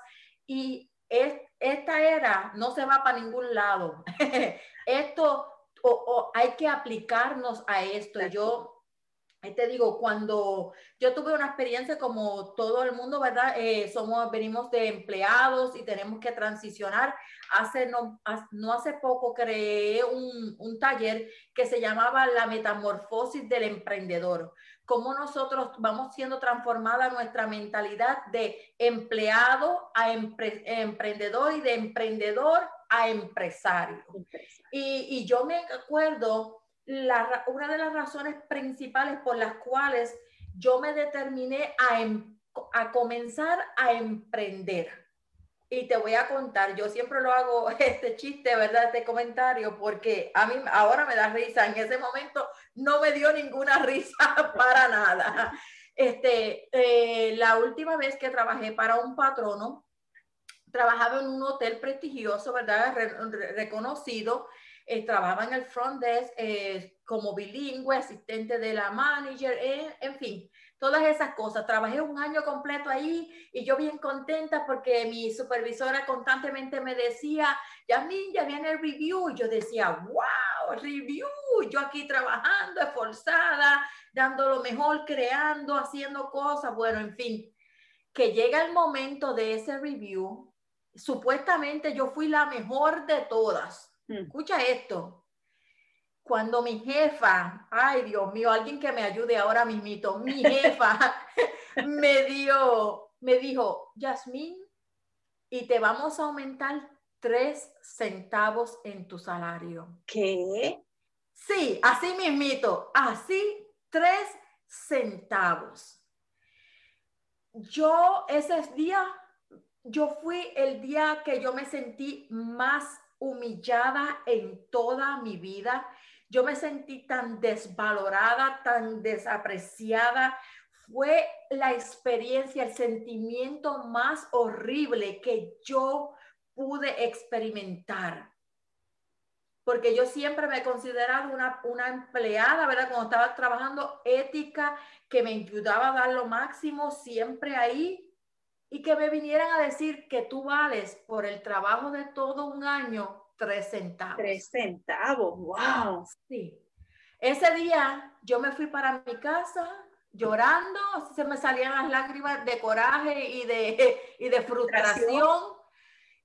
Y es, esta era no se va para ningún lado. esto, o, hay que aplicarnos a esto. Yo te digo, cuando yo tuve una experiencia como todo el mundo, ¿verdad? Eh, somos, venimos de empleados y tenemos que transicionar. Hace no, no hace poco creé un, un, taller que se llamaba La Metamorfosis del Emprendedor. Cómo nosotros vamos siendo transformada nuestra mentalidad de empleado a emprendedor y de emprendedor a empresario. Y, y yo me acuerdo una de las razones principales por las cuales yo me determiné a, em, a comenzar a emprender. Y te voy a contar, yo siempre lo hago este chiste, ¿verdad? Este comentario, porque a mí ahora me da risa. En ese momento no me dio ninguna risa para nada. Este, eh, la última vez que trabajé para un patrono, trabajaba en un hotel prestigioso, ¿verdad? reconocido eh, trabajaba en el front desk eh, como bilingüe, asistente de la manager, eh, en fin, todas esas cosas. Trabajé un año completo ahí y yo bien contenta porque mi supervisora constantemente me decía, Yasmin, ya viene el review. Y yo decía, wow, review, yo aquí trabajando, esforzada, dando lo mejor, creando, haciendo cosas, bueno, en fin. Que llega el momento de ese review, supuestamente yo fui la mejor de todas. Escucha esto. Cuando mi jefa, ay Dios mío, alguien que me ayude ahora mismito, mi jefa me dio, me dijo, Yasmín, y te vamos a aumentar tres centavos en tu salario. ¿Qué? Sí, así mismito, así tres centavos. Yo ese día, yo fui el día que yo me sentí más humillada en toda mi vida. Yo me sentí tan desvalorada, tan desapreciada. Fue la experiencia, el sentimiento más horrible que yo pude experimentar. Porque yo siempre me he considerado una, una empleada, ¿verdad? Cuando estaba trabajando ética, que me ayudaba a dar lo máximo, siempre ahí y que me vinieran a decir que tú vales por el trabajo de todo un año tres centavos. Tres centavos, wow. Sí. Ese día yo me fui para mi casa llorando, se me salían las lágrimas de coraje y de, y de frustración.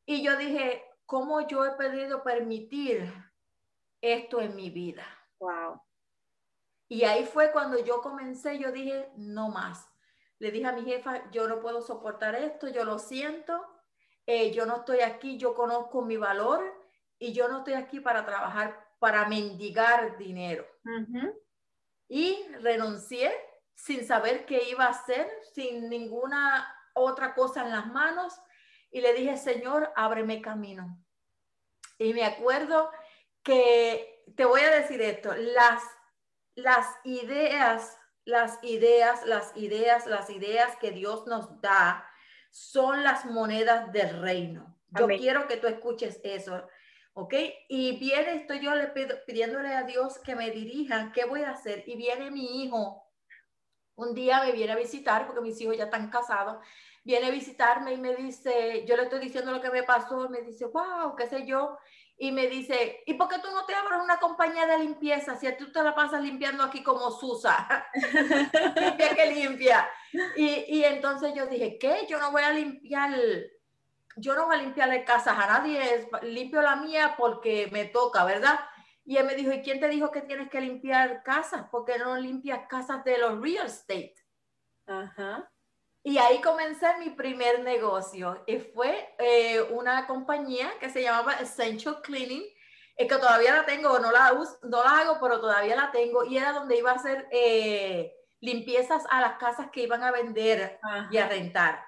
Y yo dije, ¿cómo yo he podido permitir esto en mi vida? Wow. Y ahí fue cuando yo comencé, yo dije, no más le dije a mi jefa, yo no puedo soportar esto, yo lo siento, eh, yo no estoy aquí, yo conozco mi valor y yo no estoy aquí para trabajar, para mendigar dinero. Y renuncié sin saber qué iba a hacer, sin ninguna otra cosa en las manos. Y le dije, Señor, ábreme camino. Y me acuerdo que, te voy a decir esto, las, las ideas las ideas, las ideas, las ideas que Dios nos da son las monedas del reino. Yo quiero que tú escuches eso, ¿ok? Y viene, estoy yo le pido, pidiéndole a Dios que me dirija, ¿qué voy a hacer? Y viene mi hijo, un día me viene a visitar, porque mis hijos ya están casados, viene a visitarme y me dice, yo le estoy diciendo lo que me pasó, me dice, wow, qué sé yo, y me dice, ¿y por qué tú no te abres una compañía de limpieza si tú te la pasas limpiando aquí como Susa? limpia que limpia. Y, y, entonces yo dije, ¿qué? Yo no voy a limpiar, yo no voy a limpiarle casas a nadie, limpio la mía porque me toca, ¿verdad? Y él me dijo, ¿y quién te dijo que tienes que limpiar casas? ¿Por qué no limpias casas de los real estate? Ajá. Y ahí comencé mi primer negocio y fue eh, una compañía que se llamaba Essential Cleaning, es que todavía la tengo, no la, uso, no la hago, pero todavía la tengo y era donde iba a hacer eh, limpiezas a las casas que iban a vender y a rentar.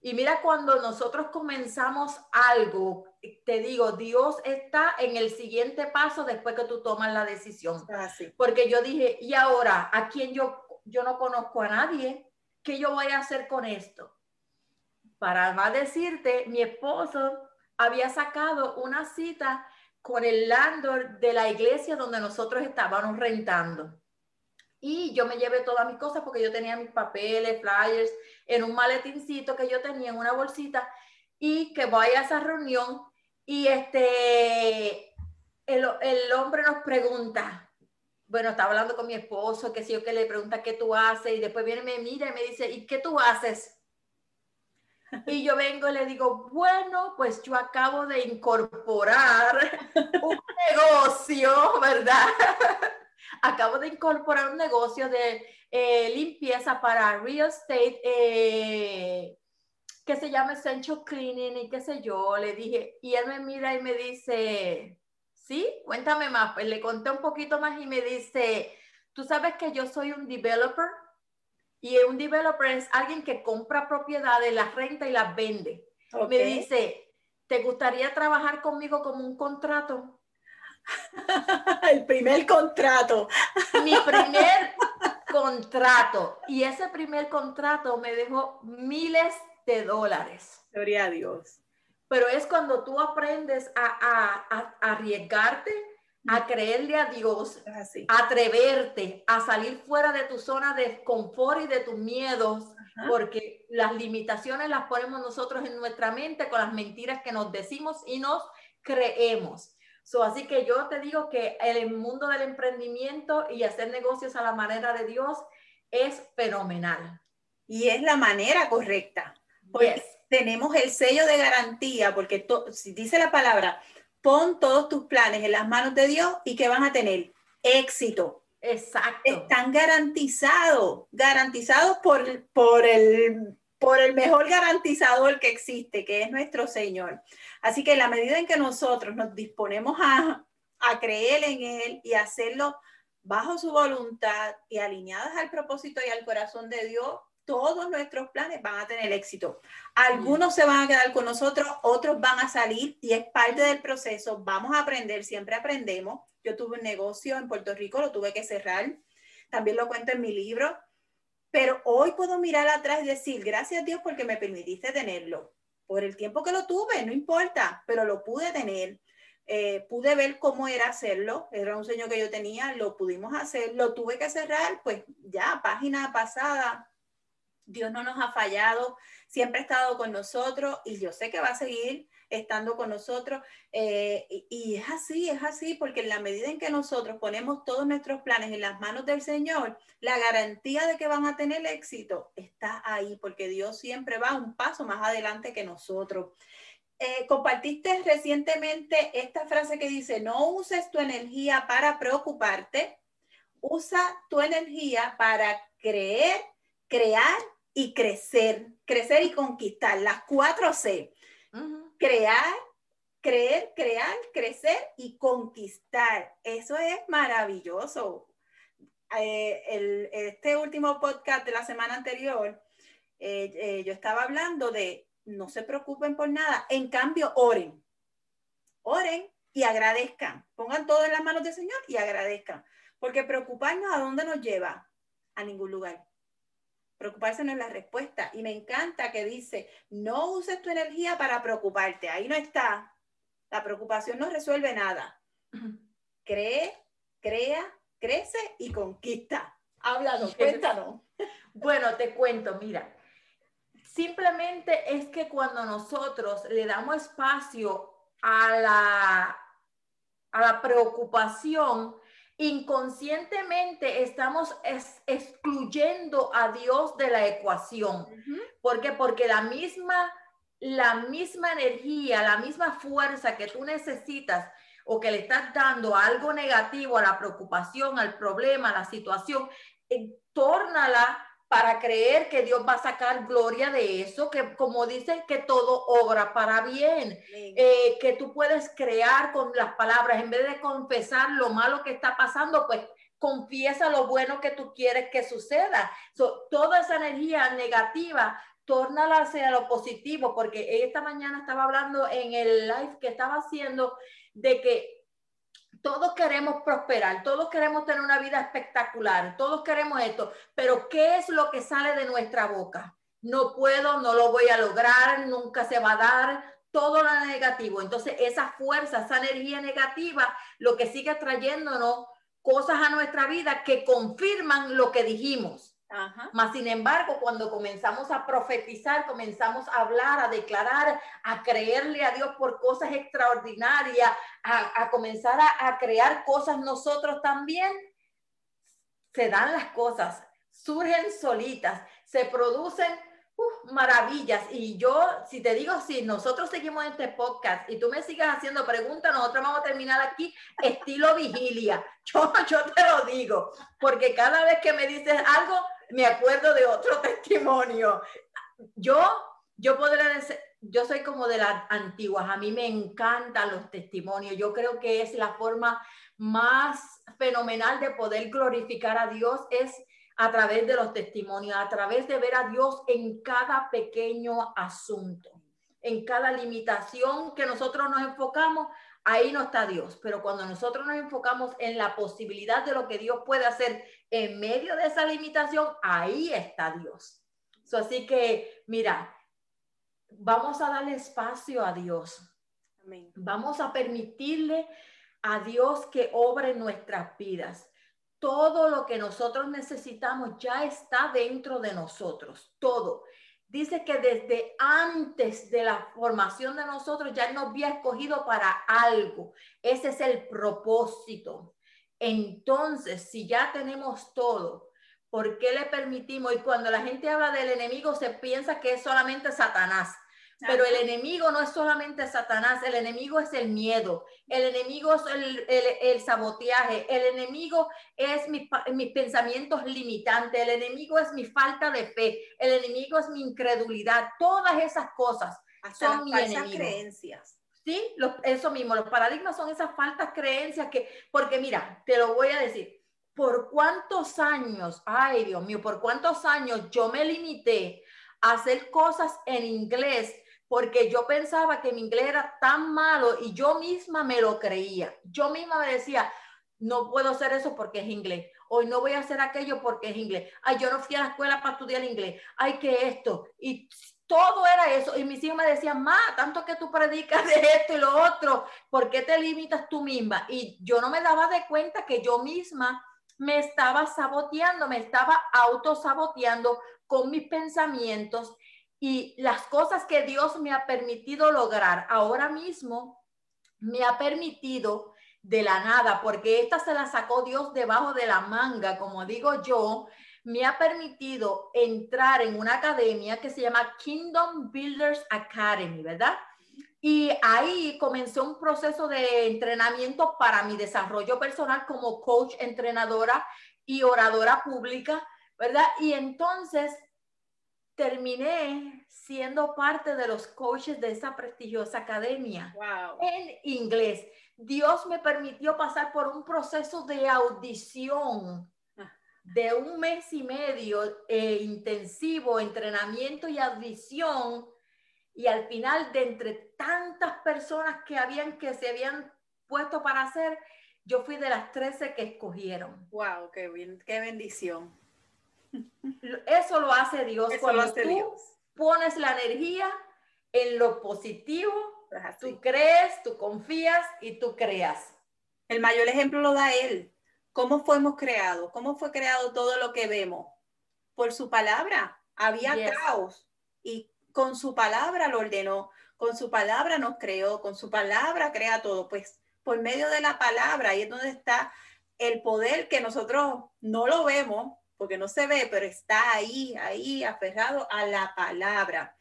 Y mira, cuando nosotros comenzamos algo, te digo, Dios está en el siguiente paso después que tú tomas la decisión. Ah, Porque yo dije, y ahora, ¿a quién yo, yo no conozco a nadie? ¿Qué yo voy a hacer con esto? Para más decirte, mi esposo había sacado una cita con el landlord de la iglesia donde nosotros estábamos rentando. Y yo me llevé todas mis cosas porque yo tenía mis papeles, flyers, en un maletincito que yo tenía en una bolsita y que voy a esa reunión y este, el, el hombre nos pregunta, bueno, estaba hablando con mi esposo, que si yo que le pregunta qué tú haces, y después viene, me mira y me dice, ¿y qué tú haces? Y yo vengo y le digo, bueno, pues yo acabo de incorporar un negocio, ¿verdad? acabo de incorporar un negocio de eh, limpieza para real estate eh, que se llama Essential Cleaning y qué sé yo. Le dije, y él me mira y me dice, sí, cuéntame más. Pues le conté un poquito más y me dice, tú sabes que yo soy un developer y un developer es alguien que compra propiedades, las renta y las vende. Me dice, ¿te gustaría trabajar conmigo como un contrato? El primer contrato. Mi primer contrato. Y ese primer contrato me dejó miles de dólares. Gloria a Dios. Pero es cuando tú aprendes a, a arriesgarte, a creerle a Dios, atreverte a salir fuera de tu zona de confort y de tus miedos, porque las limitaciones las ponemos nosotros en nuestra mente con las mentiras que nos decimos y nos creemos. So, así que yo te digo que el mundo del emprendimiento y hacer negocios a la manera de Dios es fenomenal. Y es la manera correcta. Porque tenemos el sello de garantía, porque si dice la palabra, pon todos tus planes en las manos de Dios y que van a tener éxito. Exacto. Están garantizados, garantizados por, por, el, por el mejor garantizador que existe, que es nuestro Señor. Así que en la medida en que nosotros nos disponemos a, a creer en Él y hacerlo bajo su voluntad y alineadas al propósito y al corazón de Dios, todos nuestros planes van a tener éxito. Algunos se van a quedar con nosotros, otros van a salir y es parte del proceso. Vamos a aprender, siempre aprendemos. Yo tuve un negocio en Puerto Rico, lo tuve que cerrar. También lo cuento en mi libro. Pero hoy puedo mirar atrás y decir, gracias a Dios porque me permitiste tenerlo. Por el tiempo que lo tuve, no importa, pero lo pude tener. Eh, pude ver cómo era hacerlo, era un sueño que yo tenía, lo pudimos hacer, lo tuve que cerrar, pues ya, página pasada, Dios no nos ha fallado, siempre ha estado con nosotros y yo sé que va a seguir estando con nosotros. Eh, y, es así, es así, porque en la medida en que nosotros ponemos todos nuestros planes en las manos del Señor, la garantía de que van a tener éxito está ahí, porque Dios siempre va un paso más adelante que nosotros. Eh, compartiste recientemente esta frase que dice, no uses tu energía para preocuparte, usa tu energía para creer, crear y crecer, crecer y conquistar, las cuatro C. Crear, creer, crear, crecer y conquistar. Eso es maravilloso. Eh, este último podcast de la semana anterior, eh, eh, yo estaba hablando de no se preocupen por nada, en cambio oren. Oren y agradezcan. Pongan todo en las manos del Señor y agradezcan. Porque preocuparnos a dónde nos lleva? A ningún lugar. Preocuparse no es la respuesta. Y me encanta que dice, no uses tu energía para preocuparte. Ahí no está. La preocupación no resuelve nada. Cree, crea, crece y conquista. Háblanos, cuéntanos. Bueno, te cuento, mira. Simplemente es que cuando nosotros le damos espacio a la, a la preocupación, inconscientemente estamos excluyendo a Dios de la ecuación. ¿Por qué? Porque la misma, la misma energía, la misma fuerza que tú necesitas o que le estás dando a algo negativo, a la preocupación, al problema, a la situación, eh, tórnala para creer que Dios va a sacar gloria de eso, que como dice que todo obra para bien, eh, que tú puedes crear con las palabras, en vez de confesar lo malo que está pasando, pues confiesa lo bueno que tú quieres que suceda. toda esa energía negativa, tórnala hacia lo positivo, porque esta mañana estaba hablando en el live que estaba haciendo de que todos queremos prosperar, todos queremos tener una vida espectacular, todos queremos esto, pero ¿qué es lo que sale de nuestra boca? No puedo, no lo voy a lograr, nunca se va a dar, todo lo negativo. Entonces, esa fuerza, esa energía negativa, lo que sigue trayéndonos cosas a nuestra vida que confirman lo que dijimos. Más sin embargo, cuando comenzamos a profetizar, comenzamos a hablar, a declarar, a creerle a Dios por cosas extraordinarias, a, comenzar a, crear cosas nosotros también, se dan las cosas, surgen solitas, se producen maravillas. Y yo, si te digo, si nosotros seguimos este podcast y tú me sigas haciendo preguntas, nosotros vamos a terminar aquí estilo vigilia. Yo, yo te lo digo, porque cada vez que me dices algo, me acuerdo de otro testimonio. Yo, yo podría decir, yo soy como de las antiguas, a mí me encantan los testimonios, yo creo que es la forma más fenomenal de poder glorificar a Dios, es a través de los testimonios, a través de ver a Dios en cada pequeño asunto, en cada limitación que nosotros nos enfocamos, ahí no está Dios. Pero cuando nosotros nos enfocamos en la posibilidad de lo que Dios puede hacer en medio de esa limitación, ahí está Dios. así que, mira, vamos a darle espacio a Dios. Vamos a permitirle a Dios que obre nuestras vidas todo lo que nosotros necesitamos ya está dentro de nosotros, todo. Dice que desde antes de la formación de nosotros ya nos había escogido para algo. Ese es el propósito. Entonces, si ya tenemos todo, ¿por qué le permitimos? Y cuando la gente habla del enemigo, se piensa que es solamente Satanás. Pero el enemigo no es solamente Satanás, el enemigo es el miedo, el enemigo es el, el, saboteaje, el enemigo es mi, mis pensamientos limitantes, el enemigo es mi falta de fe, el enemigo es mi incredulidad, todas esas cosas son mis creencias. Sí, eso mismo, los paradigmas son esas faltas creencias que, porque mira, te lo voy a decir, por cuántos años, ay Dios mío, por cuántos años yo me limité a hacer cosas en inglés porque yo pensaba que mi inglés era tan malo y yo misma me lo creía. Yo misma me decía, no puedo hacer eso porque es inglés. Hoy no voy a hacer aquello porque es inglés. Ay, yo no fui a la escuela para estudiar inglés. Ay, que esto. Y todo era eso. Y mis hijos me decían, ma, tanto que tú predicas de esto y lo otro, ¿por qué te limitas tú misma? Y yo no me daba de cuenta que yo misma me estaba saboteando, me estaba autosaboteando con mis pensamientos y las cosas que Dios me ha permitido lograr ahora mismo, me ha permitido de la nada, porque esta se la sacó Dios debajo de la manga, como digo yo, me ha permitido entrar en una academia que se llama Kingdom Builders Academy, ¿verdad? Y ahí comenzó un proceso de entrenamiento para mi desarrollo personal como coach, entrenadora y oradora pública, ¿verdad? Y entonces terminé siendo parte de los coaches de esa prestigiosa academia en inglés. Dios me permitió pasar por un proceso de audición. De un mes y medio eh, intensivo, entrenamiento y audición. Y al final, de entre tantas personas que habían que se habían puesto para hacer, yo fui de las 13 que escogieron. Wow, qué bien, qué bendición. Eso lo hace Dios cuando tú pones la energía en lo positivo, tú crees, tú confías y tú creas. El mayor ejemplo lo da Él. ¿Cómo fuimos creados? ¿Cómo fue creado todo lo que vemos? Por su palabra. Había caos y con su palabra lo ordenó, con su palabra nos creó, con su palabra crea todo. Pues por medio de la palabra, ahí es donde está el poder que nosotros no lo vemos, porque no se ve, pero está ahí, ahí, aferrado a la palabra.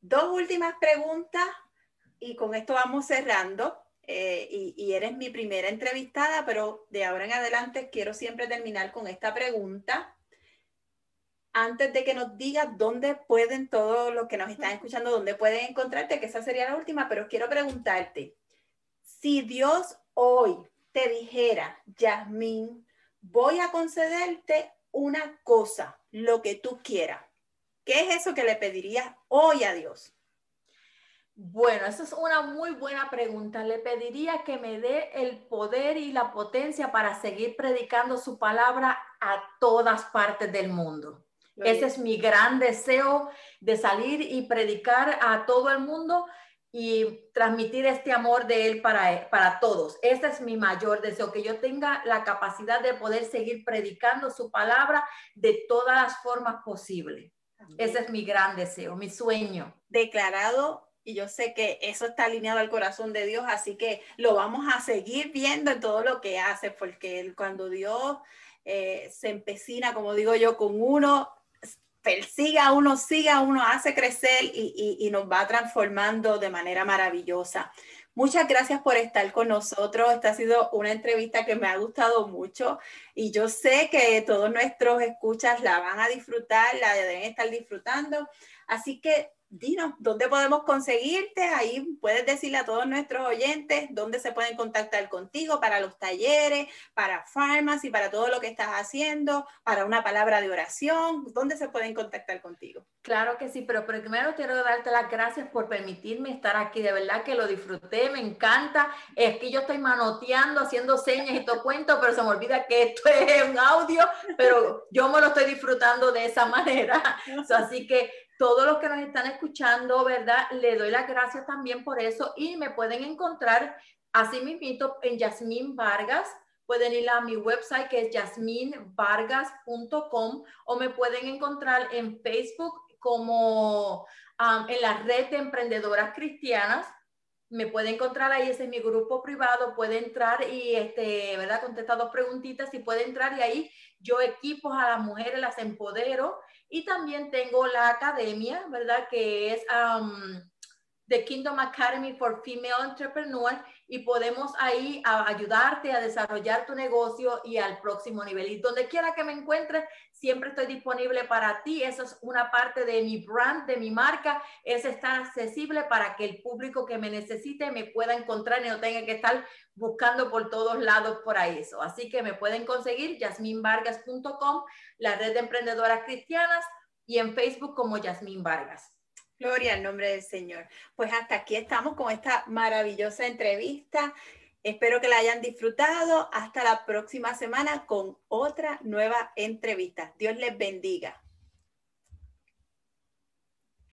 Dos últimas preguntas y con esto vamos cerrando. Eh, y, y, eres mi primera entrevistada, pero de ahora en adelante quiero siempre terminar con esta pregunta. Antes de que nos digas dónde pueden todos los que nos están escuchando, dónde pueden encontrarte, que esa sería la última, pero quiero preguntarte, si Dios hoy te dijera, Yasmín, voy a concederte una cosa, lo que tú quieras. ¿Qué es eso que le pedirías hoy a Dios? Bueno, esa es una muy buena pregunta. Le pediría que me dé el poder y la potencia para seguir predicando su palabra a todas partes del mundo. Ese es mi gran deseo de salir y predicar a todo el mundo y transmitir este amor de Él para, para todos. Ese es mi mayor deseo, que yo tenga la capacidad de poder seguir predicando su palabra de todas las formas posibles. Ese es mi gran deseo, mi sueño. Declarado, y yo sé que eso está alineado al corazón de Dios, así que lo vamos a seguir viendo en todo lo que hace, porque cuando Dios eh, se empecina, como digo yo, con uno, persiga a uno, siga a uno, hace crecer y, y nos va transformando de manera maravillosa. Muchas gracias por estar con nosotros. Esta ha sido una entrevista que me ha gustado mucho y yo sé que todos nuestros escuchas la van a disfrutar, la deben estar disfrutando. Así que dinos, ¿dónde podemos conseguirte? Ahí puedes decirle a todos nuestros oyentes dónde se pueden contactar contigo para los talleres, para farmas y para todo lo que estás haciendo, para una palabra de oración, ¿dónde se pueden contactar contigo? Claro que sí, pero primero quiero darte las gracias por permitirme estar aquí, de verdad que lo disfruté, me encanta, es que yo estoy manoteando, haciendo señas y todo cuento, pero se me olvida que esto es un audio, pero yo me lo estoy disfrutando de esa manera, así que todos los que nos están escuchando, ¿verdad? Le doy las gracias también por eso y me pueden encontrar así mismito en Yasmín Vargas. Pueden ir a mi website que es yasminvargas.com o me pueden encontrar en Facebook como en la red de emprendedoras cristianas. Me puede encontrar ahí, ese es mi grupo privado, puede entrar y, este, ¿verdad? Contestar dos preguntitas y puede entrar y ahí yo equipo a las mujeres, las empodero y también tengo la academia, ¿verdad? Que es um, The Kingdom Academy for Female Entrepreneurs y podemos ahí ayudarte a desarrollar tu negocio y al próximo nivel. Y donde quiera que me encuentres, siempre estoy disponible para ti. Eso es una parte de mi brand, de mi marca, es estar accesible para que el público que me necesite me pueda encontrar y no tenga que estar buscando por todos lados por ahí eso. Así que me pueden conseguir yasminvargas.com, la red de emprendedoras cristianas y en Facebook como Yasmin Vargas. Gloria al nombre del Señor. Pues hasta aquí estamos con esta maravillosa entrevista. Espero que la hayan disfrutado. Hasta la próxima semana con otra nueva entrevista. Dios les bendiga.